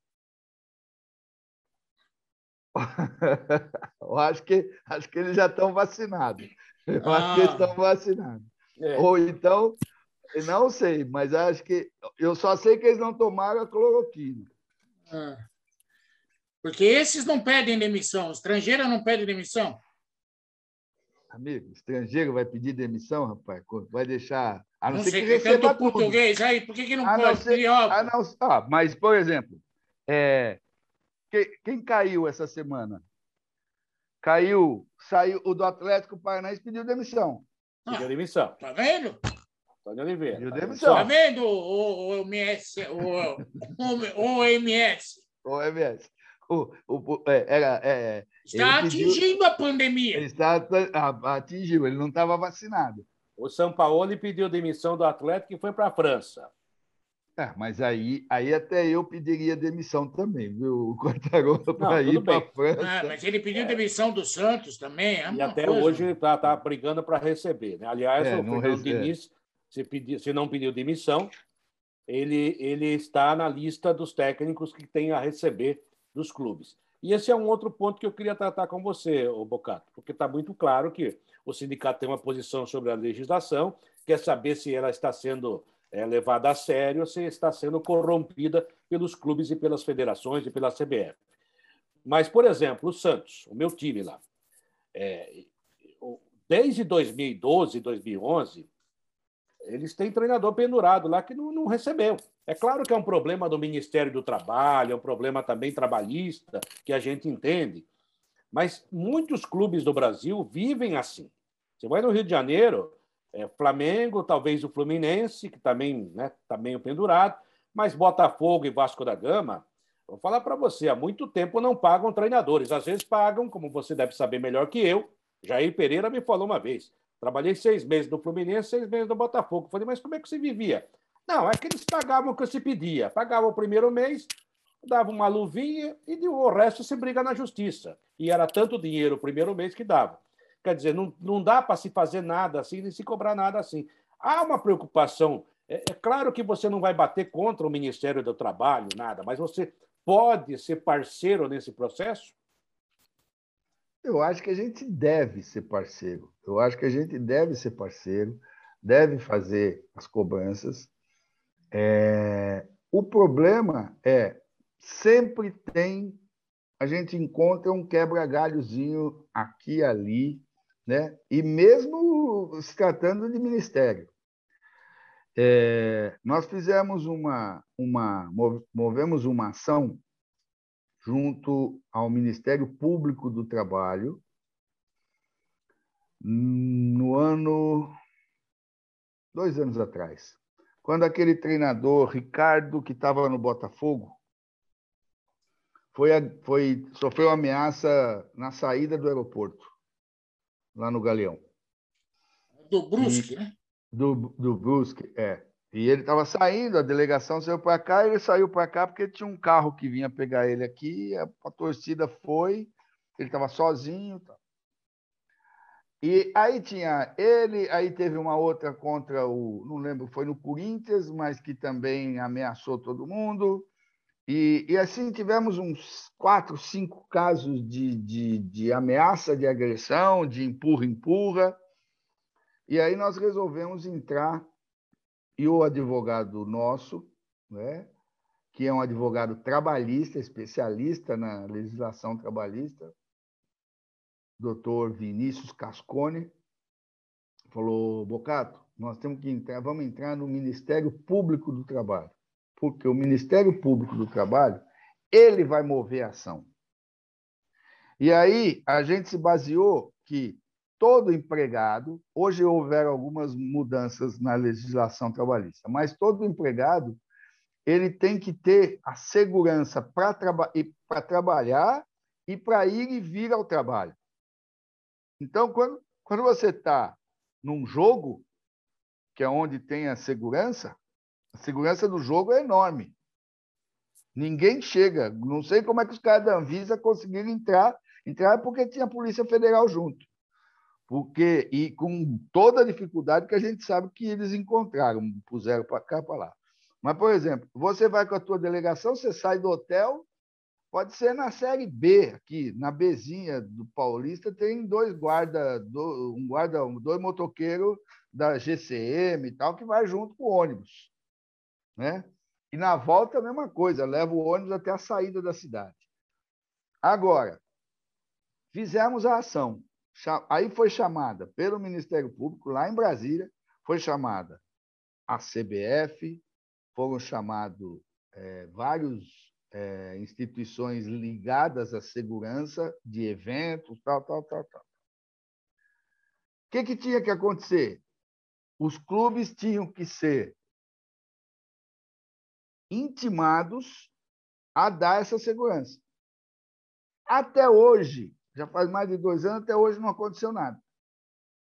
Eu acho que, acho que eles já estão vacinados. Eu ah. acho que eles ah. estão vacinados. É. Ou então não sei, mas acho que. Eu só sei que eles não tomaram a cloroquina. Ah. Porque esses não pedem demissão. Estrangeiro não pede demissão. Amigo, estrangeiro vai pedir demissão, rapaz? Vai deixar. A não, não ser sei, que receba português aí, por que, que não a pode? Não ser, a não, ah, mas, por exemplo, é, quem, quem caiu essa semana? Caiu, saiu o do Atlético Paranaense pediu demissão. Pediu demissão. Tá vendo? Antônio Oliveira. Tá vendo, o, o MS? O, o OMS? OMS. O, o, é, era, é, está atingindo pediu, a pandemia. Ele está atingiu, ele não estava vacinado. O São Paulo pediu demissão do Atlético e foi para a França. É, mas aí, aí até eu pediria demissão também, viu? O Quartarolo para ir para a França. Ah, mas ele pediu demissão do Santos também. É e até coisa. hoje ele está tá brigando para receber. Né? Aliás, é, o Fernando Diniz se, pedir, se não pediu demissão, ele, ele está na lista dos técnicos que tem a receber dos clubes. E esse é um outro ponto que eu queria tratar com você, Bocato, porque está muito claro que o sindicato tem uma posição sobre a legislação, quer saber se ela está sendo é, levada a sério ou se está sendo corrompida pelos clubes e pelas federações e pela CBF. Mas, por exemplo, o Santos, o meu time lá, é, desde 2012, 2011, eles têm treinador pendurado lá que não, não, recebeu. É claro que é um problema do Ministério do Trabalho, é um problema também trabalhista, que a gente entende. Mas muitos clubes do Brasil vivem assim. Você vai no Rio de Janeiro, é, Flamengo, talvez o Fluminense, que também está né, tá meio pendurado, mas Botafogo e Vasco da Gama, vou falar para você, há muito tempo não pagam treinadores. Às vezes pagam, como você deve saber melhor que eu. Jair Pereira me falou uma vez. Trabalhei seis meses no Fluminense, seis meses no Botafogo. Falei, mas como é que você vivia? Não, é que eles pagavam o que se pedia. Pagavam o primeiro mês, davam uma luvinha e o resto se briga na justiça. E era tanto dinheiro o primeiro mês que dava. Quer dizer, não, não dá para se fazer nada assim, nem se cobrar nada assim. Há uma preocupação. É, é claro que você não vai bater contra o Ministério do Trabalho, nada, mas você pode ser parceiro nesse processo? Eu acho que a gente deve ser parceiro. Eu acho que a gente deve ser parceiro, deve fazer as cobranças. É... O problema é sempre tem a gente encontra um quebra-galhozinho aqui e ali, né? E mesmo se tratando de ministério. É, nós fizemos uma, uma, movemos uma ação junto ao Ministério Público do Trabalho no ano dois anos atrás, quando aquele treinador Ricardo que estava no Botafogo foi, foi sofreu ameaça na saída do aeroporto lá no Galeão. Do Brusque, e, né? Do, do Brusque, é. E ele estava saindo, a delegação saiu para cá, e ele saiu para cá porque tinha um carro que vinha pegar ele aqui, a, a torcida foi, ele estava sozinho. E aí tinha ele, aí teve uma outra contra o, não lembro, foi no Corinthians, mas que também ameaçou todo mundo. E, e assim tivemos uns quatro, cinco casos de, de, de ameaça de agressão, de empurra-empurra. E aí nós resolvemos entrar e o advogado nosso, né, que é um advogado trabalhista, especialista na legislação trabalhista, doutor Vinícius Cascone, falou: Bocato, nós temos que entrar, vamos entrar no Ministério Público do Trabalho, porque o Ministério Público do Trabalho ele vai mover a ação. E aí a gente se baseou que todo empregado, hoje houveram algumas mudanças na legislação trabalhista, mas todo empregado ele tem que ter a segurança para traba trabalhar e para ir e vir ao trabalho. Então, quando, quando você está num jogo, que é onde tem a segurança, a segurança do jogo é enorme. Ninguém chega. Não sei como é que os caras da Anvisa conseguiram entrar. Entrar porque tinha a Polícia Federal junto porque e com toda a dificuldade que a gente sabe que eles encontraram, puseram para cá, para lá. Mas, por exemplo, você vai com a tua delegação, você sai do hotel, pode ser na série B, aqui, na Bezinha do Paulista, tem dois guarda, um guarda, dois motoqueiros da GCM e tal, que vai junto com o ônibus. Né? E na volta a mesma coisa, leva o ônibus até a saída da cidade. Agora, fizemos a ação. Aí foi chamada pelo Ministério Público, lá em Brasília, foi chamada a CBF, foram chamados é, várias é, instituições ligadas à segurança de eventos, tal, tal, tal, tal. O que, que tinha que acontecer? Os clubes tinham que ser intimados a dar essa segurança. Até hoje, já faz mais de dois anos, até hoje não aconteceu nada.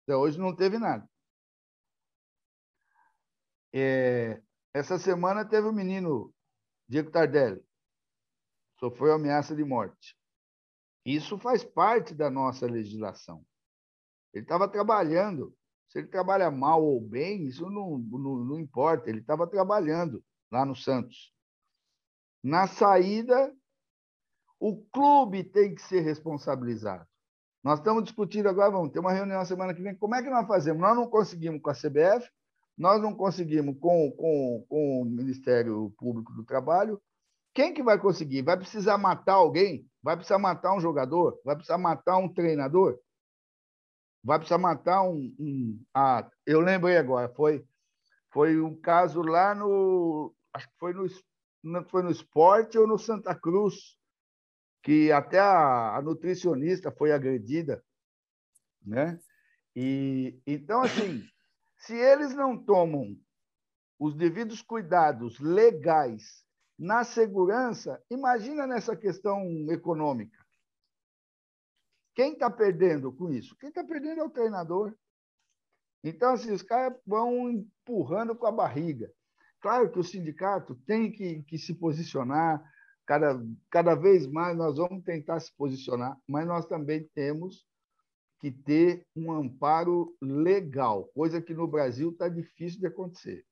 Até hoje não teve nada. É, essa semana teve o um menino, Diego Tardelli, sofreu ameaça de morte. Isso faz parte da nossa legislação. Ele estava trabalhando. Se ele trabalha mal ou bem, isso não, não, não importa. Ele estava trabalhando lá no Santos. Na saída, o clube tem que ser responsabilizado. Nós estamos discutindo agora, vamos ter uma reunião na semana que vem. Como é que nós fazemos? Nós não conseguimos com a CBF, nós não conseguimos com, com, com o Ministério Público do Trabalho. Quem que vai conseguir? Vai precisar matar alguém? Vai precisar matar um jogador? Vai precisar matar um treinador? Vai precisar matar um. um... Ah, eu lembrei agora, foi, foi um caso lá no. Acho que foi no, foi no esporte ou no Santa Cruz, que até a, a nutricionista foi agredida, né? E então assim, se eles não tomam os devidos cuidados legais na segurança, imagina nessa questão econômica. Quem está perdendo com isso? Quem está perdendo é o treinador. Então, assim, os caras vão empurrando com a barriga. Claro que o sindicato tem que, que se posicionar, Cada, cada vez mais nós vamos tentar se posicionar, mas nós também temos que ter um amparo legal, coisa que no Brasil está difícil de acontecer.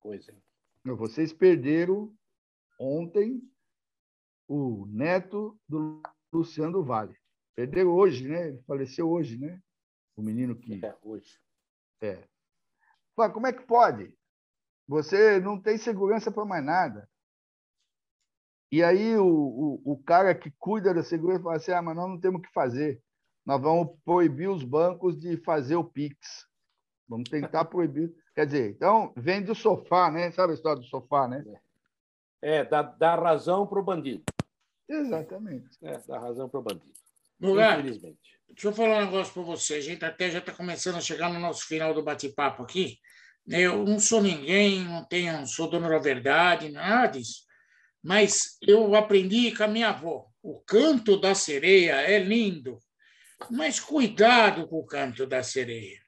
Pois é. Vocês perderam ontem o neto do Luciano Vale. Perderam hoje, né? Ele faleceu hoje, né? O menino que. É, hoje. É. Como é que pode? Você não tem segurança para mais nada. E aí o, o, o, cara que cuida da segurança fala assim: ah, mas nós não temos o que fazer. Nós vamos proibir os bancos de fazer o PIX. Vamos tentar proibir. Quer dizer, então, vem do sofá, né? Sabe a história do sofá, né? É, dá, dá razão para o bandido. Exatamente. É, dá razão para o bandido. Lugar, Infelizmente. Deixa eu falar um negócio para você. A gente até já está começando a chegar no nosso final do bate-papo aqui. Eu não sou ninguém, não tenho, não sou dono da verdade, nada disso. Mas eu aprendi com a minha avó. O canto da sereia é lindo, mas cuidado com o canto da sereia.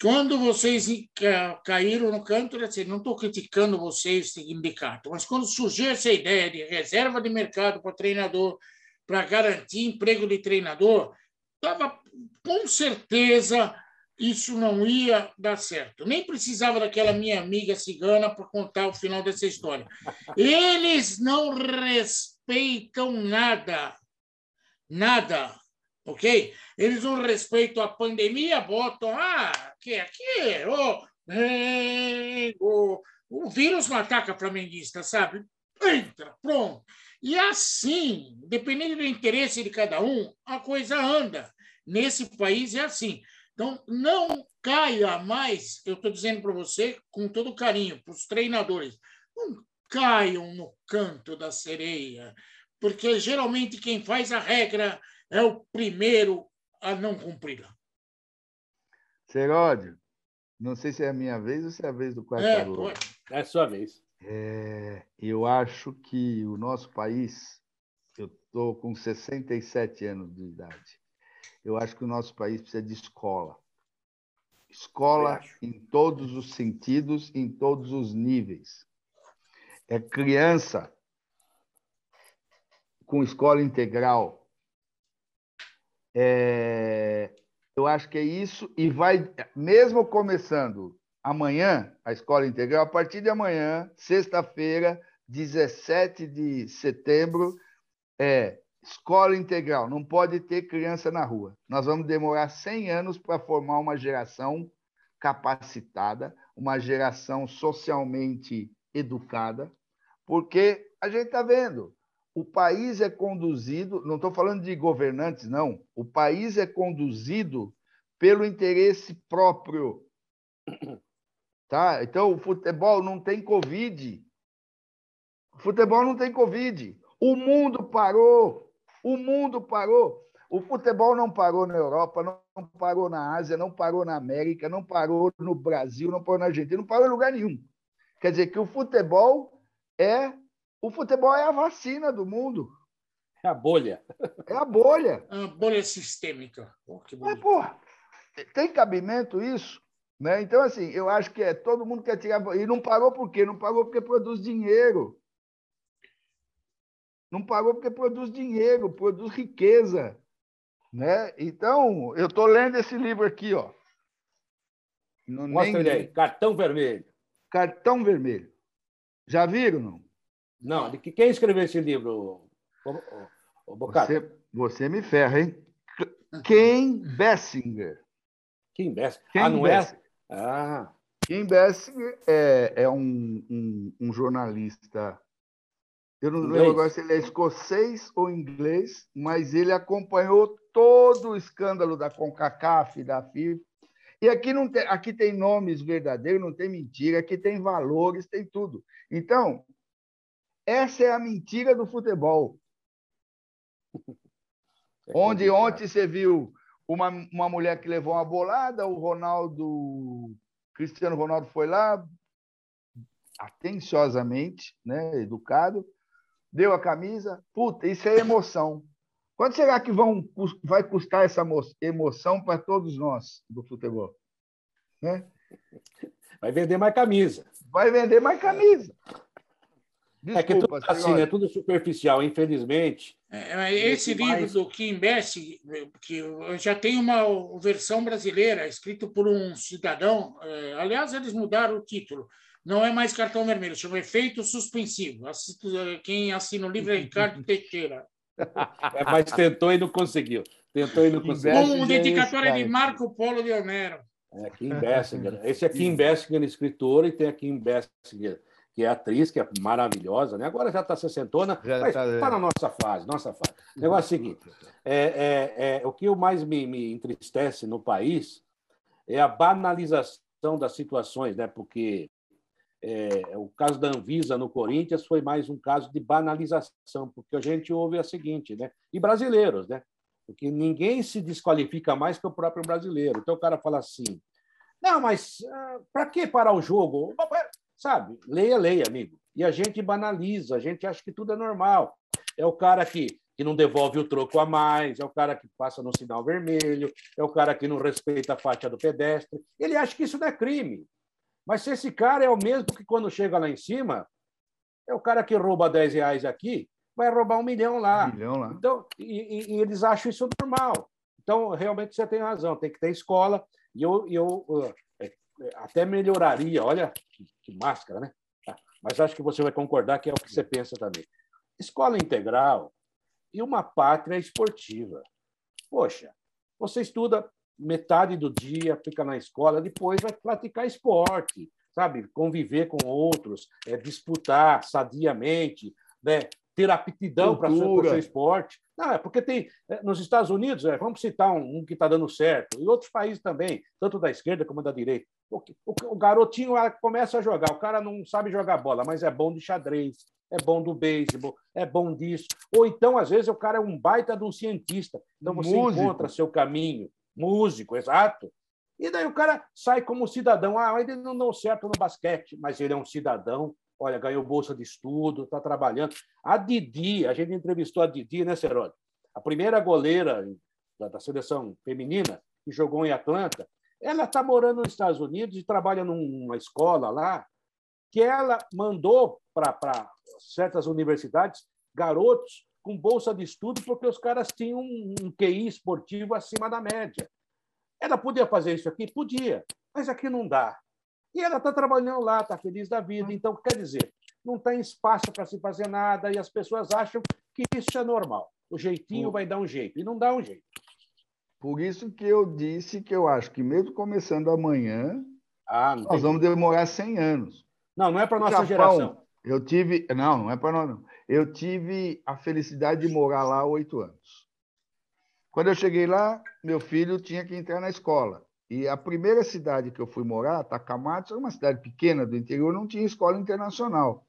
Quando vocês caíram no canto, assim, não estou criticando vocês, sindicato, mas quando surgiu essa ideia de reserva de mercado para treinador, para garantir emprego de treinador, estava com certeza isso não ia dar certo. Nem precisava daquela minha amiga cigana para contar o final dessa história. Eles não respeitam nada. Nada. Ok? Eles não respeitam a pandemia, botam. Ah, que aqui. Oh, oh, o vírus não ataca flamenguista, sabe? Entra, pronto. E assim, dependendo do interesse de cada um, a coisa anda. Nesse país é assim. Então, não caia mais, eu estou dizendo para você com todo carinho, para os treinadores, não caiam no canto da sereia, porque geralmente quem faz a regra é o primeiro a não cumpri-la. Seródio, não sei se é a minha vez ou se é a vez do quarto é, é a sua vez. É, eu acho que o nosso país, eu estou com 67 anos de idade, eu acho que o nosso país precisa de escola. Escola em todos os sentidos, em todos os níveis. É criança com escola integral. É, eu acho que é isso, e vai, mesmo começando amanhã, a escola integral, a partir de amanhã, sexta-feira, 17 de setembro, é escola integral, não pode ter criança na rua. Nós vamos demorar 100 anos para formar uma geração capacitada, uma geração socialmente educada, porque a gente está vendo, o país é conduzido, não estou falando de governantes, não, o país é conduzido pelo interesse próprio. Tá? Então, o futebol não tem Covid. O futebol não tem Covid. O mundo parou. O mundo parou. O futebol não parou na Europa, não parou na Ásia, não parou na América, não parou no Brasil, não parou na Argentina, não parou em lugar nenhum. Quer dizer que o futebol é o futebol é a vacina do mundo. É a bolha. É a bolha. É a bolha sistêmica. Oh, Mas, porra, tem cabimento isso? Né? Então, assim, eu acho que é todo mundo quer tirar. E não parou por quê? Não parou porque produz dinheiro. Não parou porque produz dinheiro, produz riqueza. Né? Então, eu estou lendo esse livro aqui, ó. Não, Mostra nem... ele aí, Cartão Vermelho. Cartão Vermelho. Já viram, não? Não, de quem escreveu esse livro, o, o, o você, você me ferra, hein? Ken Bessinger. Ken Bessinger. Ken ah, não Bessinger. é? Ah. Ken Bessinger é, é um, um, um jornalista eu não lembro agora se ele é escocês ou inglês, mas ele acompanhou todo o escândalo da CONCACAF, da FIFA. E aqui, não tem, aqui tem nomes verdadeiros, não tem mentira, aqui tem valores, tem tudo. Então, essa é a mentira do futebol. É Onde ontem você viu uma, uma mulher que levou uma bolada, o Ronaldo, Cristiano Ronaldo foi lá, atenciosamente, né, educado, deu a camisa. Puta, isso é emoção. Quanto será que vão, vai custar essa emoção para todos nós do futebol? Né? Vai vender mais camisa. Vai vender mais camisa. Desculpa, é que tudo assim, é tudo superficial, infelizmente. É, esse livro mais... do Kim Bess, que já tem uma versão brasileira, escrito por um cidadão. É, aliás, eles mudaram o título não é mais cartão vermelho, chama efeito suspensivo. Quem assina o livro é Ricardo Teixeira. É, mas tentou e não conseguiu. Tentou e não conseguiu. Com dedicatória de Marco Polo de Homero. É, Kim Bessinger. Esse é Kim Bessinger, escritor, e tem a Kim Bessinger, que é atriz, que é maravilhosa, né? Agora já está sessentona, já mas está tá na nossa fase, nossa fase. O negócio é o seguinte: é, é, é, o que mais me, me entristece no país é a banalização das situações, né? Porque é, o caso da Anvisa no Corinthians foi mais um caso de banalização, porque a gente ouve a seguinte, né? E brasileiros, né? Porque ninguém se desqualifica mais que o próprio brasileiro. Então o cara fala assim: não, mas ah, para que parar o jogo? Sabe? Leia, leia, amigo. E a gente banaliza, a gente acha que tudo é normal. É o cara que, que não devolve o troco a mais, é o cara que passa no sinal vermelho, é o cara que não respeita a faixa do pedestre. Ele acha que isso não é crime. Mas se esse cara é o mesmo que quando chega lá em cima, é o cara que rouba 10 reais aqui, vai roubar um milhão lá. Um milhão lá. Então, e, e, eles acham isso normal. Então, realmente você tem razão, tem que ter escola. E eu, eu é, até melhoraria, olha que, que máscara, né? Ah, mas acho que você vai concordar que é o que você pensa também. Escola integral e uma pátria esportiva. Poxa, você estuda metade do dia fica na escola, depois vai praticar esporte, sabe? Conviver com outros, é, disputar sadiamente, né? Ter aptidão para o seu esporte. Não, é porque tem. É, nos Estados Unidos, é, vamos citar um, um que está dando certo, e outros países também, tanto da esquerda como da direita. O, o, o garotinho começa a jogar, o cara não sabe jogar bola, mas é bom de xadrez, é bom do beisebol, é bom disso. Ou então, às vezes, o cara é um baita de um cientista. Então você Músico. encontra seu caminho músico, exato. E daí o cara sai como cidadão. Ah, ele não deu certo no basquete, mas ele é um cidadão. Olha, ganhou bolsa de estudo, está trabalhando. A Didi, a gente entrevistou a Didi, né, Serode? A primeira goleira da seleção feminina que jogou em Atlanta. Ela está morando nos Estados Unidos e trabalha numa escola lá que ela mandou para certas universidades garotos com bolsa de estudo porque os caras tinham um QI esportivo acima da média. Ela podia fazer isso aqui? Podia, mas aqui não dá. E ela está trabalhando lá, está feliz da vida. Então, quer dizer, não tem espaço para se fazer nada e as pessoas acham que isso é normal. O jeitinho vai dar um jeito, e não dá um jeito. Por isso que eu disse que eu acho que, mesmo começando amanhã, ah, nós vamos demorar 100 anos. Não, não é para nossa Japão, geração. Eu tive. Não, não é para nós, não. Eu tive a felicidade de morar lá oito anos. Quando eu cheguei lá, meu filho tinha que entrar na escola. E a primeira cidade que eu fui morar, Takamatsu, era uma cidade pequena do interior, não tinha escola internacional.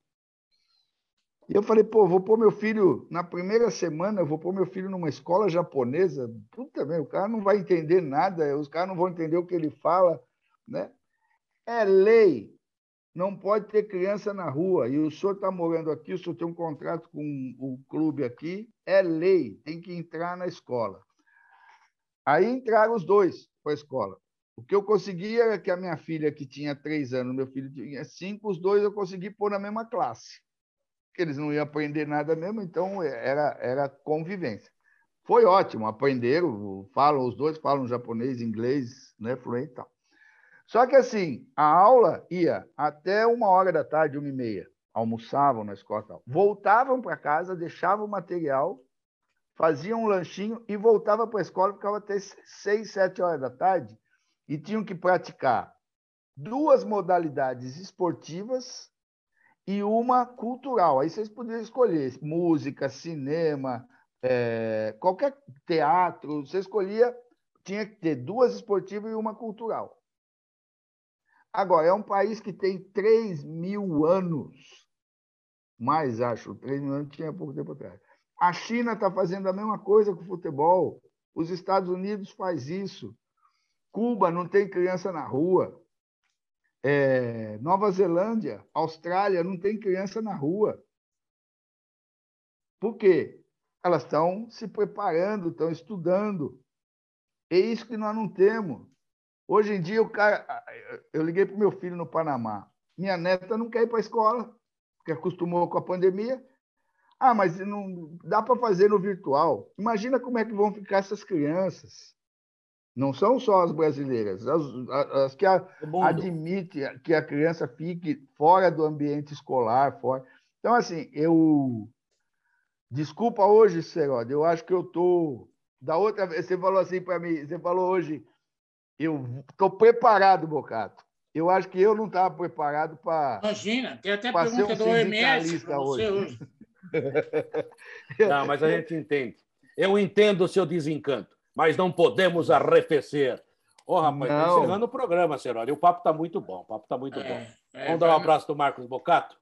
E eu falei, pô, vou pôr meu filho, na primeira semana, eu vou pôr meu filho numa escola japonesa. Puta, meu, o cara não vai entender nada, os caras não vão entender o que ele fala, né? É lei não pode ter criança na rua. E o senhor está morando aqui, o senhor tem um contrato com o clube aqui, é lei, tem que entrar na escola. Aí entraram os dois para a escola. O que eu conseguia era que a minha filha, que tinha três anos, meu filho tinha cinco, os dois eu consegui pôr na mesma classe. Porque eles não iam aprender nada mesmo, então era, era convivência. Foi ótimo, aprenderam, falam, os dois falam japonês, inglês, né, fluente e tal. Só que assim, a aula ia até uma hora da tarde, uma e meia. Almoçavam na escola, tal. voltavam para casa, deixavam o material, faziam um lanchinho e voltavam para a escola, ficava até seis, sete horas da tarde e tinham que praticar duas modalidades esportivas e uma cultural. Aí vocês poderiam escolher música, cinema, é, qualquer teatro. Você escolhia, tinha que ter duas esportivas e uma cultural. Agora, é um país que tem 3 mil anos. Mais, acho. 3 mil anos tinha pouco tempo atrás. A China está fazendo a mesma coisa com o futebol. Os Estados Unidos faz isso. Cuba não tem criança na rua. É, Nova Zelândia, Austrália não tem criança na rua. Por quê? Elas estão se preparando, estão estudando. É isso que nós não temos. Hoje em dia, o cara, eu liguei para o meu filho no Panamá. Minha neta não quer ir para a escola, porque acostumou com a pandemia. Ah, mas não dá para fazer no virtual. Imagina como é que vão ficar essas crianças. Não são só as brasileiras, as, as que a, admitem que a criança fique fora do ambiente escolar, fora. Então, assim, eu desculpa hoje, Serode, eu acho que eu tô da outra vez. Você falou assim para mim, você falou hoje eu estou preparado, Bocato. Eu acho que eu não estava preparado para. Imagina, tem até pergunta um do OMS hoje. hoje. não, mas a gente entende. Eu entendo o seu desencanto, mas não podemos arrefecer. Ô, oh, rapaz, tá encerrando o programa, Seroli. O papo está muito bom. O papo está muito é, bom. É, Vamos dar um abraço do Marcos Bocato?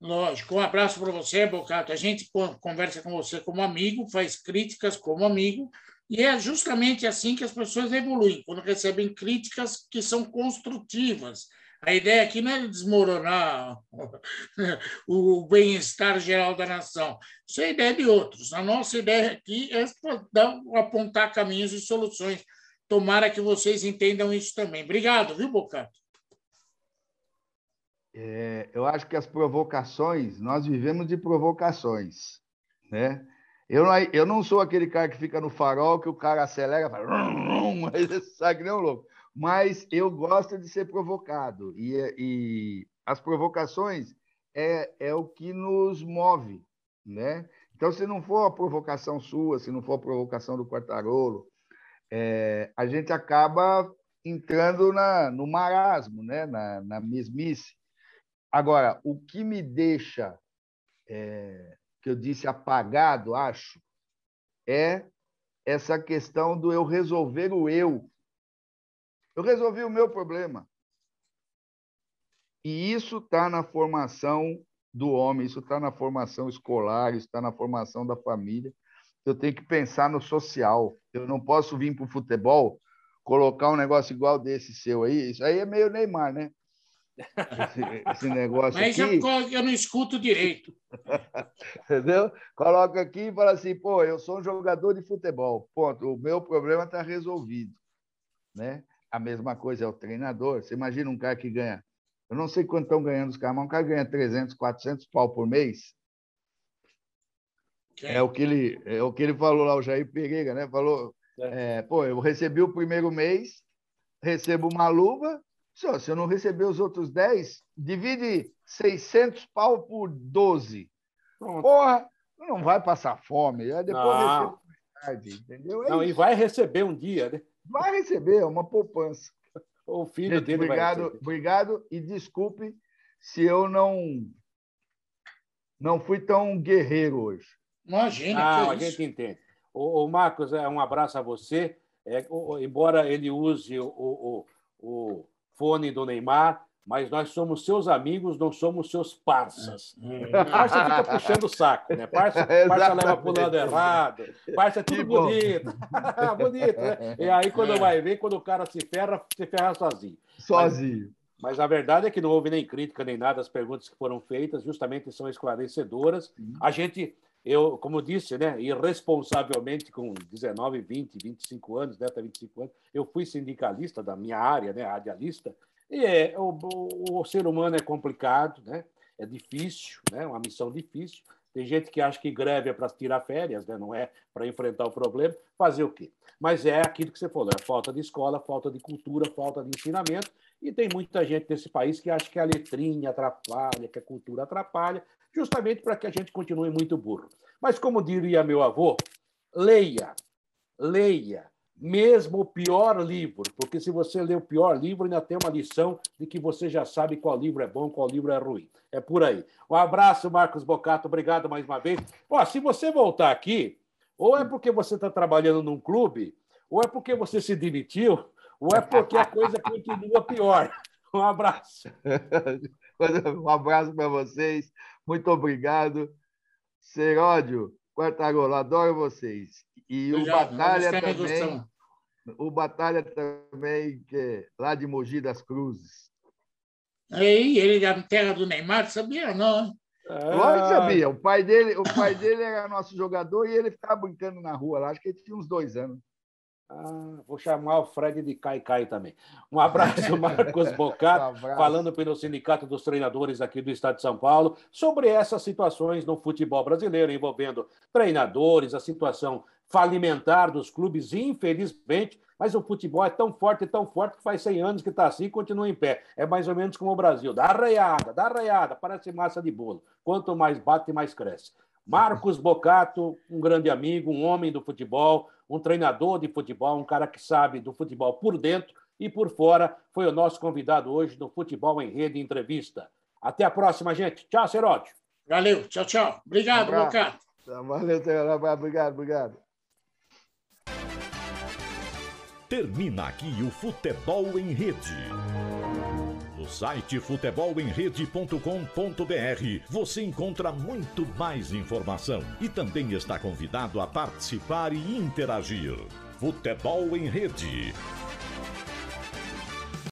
Lógico, um abraço para você, Bocato. A gente conversa com você como amigo, faz críticas como amigo, e é justamente assim que as pessoas evoluem, quando recebem críticas que são construtivas. A ideia aqui não é desmoronar o bem-estar geral da nação. Isso é ideia de outros. A nossa ideia aqui é apontar caminhos e soluções. Tomara que vocês entendam isso também. Obrigado, viu, Bocato? É, eu acho que as provocações, nós vivemos de provocações, né? Eu não, eu não sou aquele cara que fica no farol, que o cara acelera, fala, mas sai que nem um louco. Mas eu gosto de ser provocado. E, e as provocações é, é o que nos move, né? Então, se não for a provocação sua, se não for a provocação do Quartarolo, é, a gente acaba entrando na, no marasmo, né? na, na mesmice. Agora, o que me deixa, é, que eu disse apagado, acho, é essa questão do eu resolver o eu. Eu resolvi o meu problema. E isso está na formação do homem, isso está na formação escolar, isso está na formação da família. Eu tenho que pensar no social. Eu não posso vir para o futebol colocar um negócio igual desse seu aí. Isso aí é meio Neymar, né? Esse, esse negócio Mas aqui. Mas eu não escuto direito. Entendeu? Coloca aqui e fala assim, pô, eu sou um jogador de futebol. Ponto. O meu problema está resolvido. Né? A mesma coisa é o treinador. Você imagina um cara que ganha. Eu não sei quanto estão ganhando os caras, mas um cara ganha 300, 400 pau por mês. É o, que ele, é o que ele falou lá, o Jair Pereira, né? Falou, é. É, pô, eu recebi o primeiro mês, recebo uma luva, só, se eu não receber os outros 10, divide 600 pau por 12. Pronto. Porra, não vai passar fome. Depois não. tarde, entendeu? É não, isso. e vai receber um dia, né? Vai receber, é uma poupança. O filho Gente, dele obrigado, Obrigado e desculpe se eu não não fui tão guerreiro hoje. Imagina. Ah, a gente entende. O, o, Marcos, é um abraço a você. É, o, embora ele use o, o, o fone do Neymar, mas nós somos seus amigos, não somos seus parças. Hum. Parça fica puxando o saco, né? Parça, parça leva para o lado errado, parça é tudo bonito. bonito, né? E aí, quando é. vai ver, quando o cara se ferra, se ferra sozinho. Sozinho. Mas, mas, a verdade é que não houve nem crítica nem nada, as perguntas que foram feitas justamente são esclarecedoras. A gente eu, como disse, né, irresponsavelmente, com 19, 20, 25 anos, né, até 25 anos, eu fui sindicalista da minha área, né, radialista, e é, o, o, o, ser humano é complicado, né, é difícil, né, uma missão difícil. Tem gente que acha que greve é para tirar férias, né, não é para enfrentar o problema. Fazer o quê? Mas é aquilo que você falou: é falta de escola, falta de cultura, falta de ensinamento. E tem muita gente nesse país que acha que a letrinha atrapalha, que a cultura atrapalha, justamente para que a gente continue muito burro. Mas, como diria meu avô, leia, leia, mesmo o pior livro, porque se você ler o pior livro, ainda tem uma lição de que você já sabe qual livro é bom, qual livro é ruim. É por aí. Um abraço, Marcos Bocato, obrigado mais uma vez. Ó, se você voltar aqui, ou é porque você está trabalhando num clube, ou é porque você se demitiu, ou é porque a coisa continua pior. Um abraço. Um abraço para vocês. Muito obrigado. Seródio, Quartarolo, adoro vocês. E o Batalha também. O Batalha também, que é lá de Mogi das Cruzes. Aí, ele da terra do Neymar, sabia não? Lógico sabia. O pai, dele, o pai dele era nosso jogador e ele ficava brincando na rua lá. Acho que ele tinha uns dois anos. Ah, vou chamar o Fred de Cai Cai também. Um abraço, Marcos Bocato, um falando pelo Sindicato dos Treinadores aqui do Estado de São Paulo, sobre essas situações no futebol brasileiro, envolvendo treinadores, a situação falimentar dos clubes, infelizmente, mas o futebol é tão forte, tão forte, que faz 100 anos que está assim e continua em pé. É mais ou menos como o Brasil. Dá arreiada, dá arreiada, parece massa de bolo. Quanto mais bate, mais cresce. Marcos Bocato, um grande amigo, um homem do futebol, um treinador de futebol, um cara que sabe do futebol por dentro e por fora, foi o nosso convidado hoje no Futebol em Rede Entrevista. Até a próxima, gente. Tchau, Seródio. Valeu, tchau, tchau. Obrigado, um Bocato. Valeu, obrigado, obrigado. Termina aqui o Futebol em Rede. No site futebolemrede.com.br você encontra muito mais informação e também está convidado a participar e interagir. Futebol em Rede.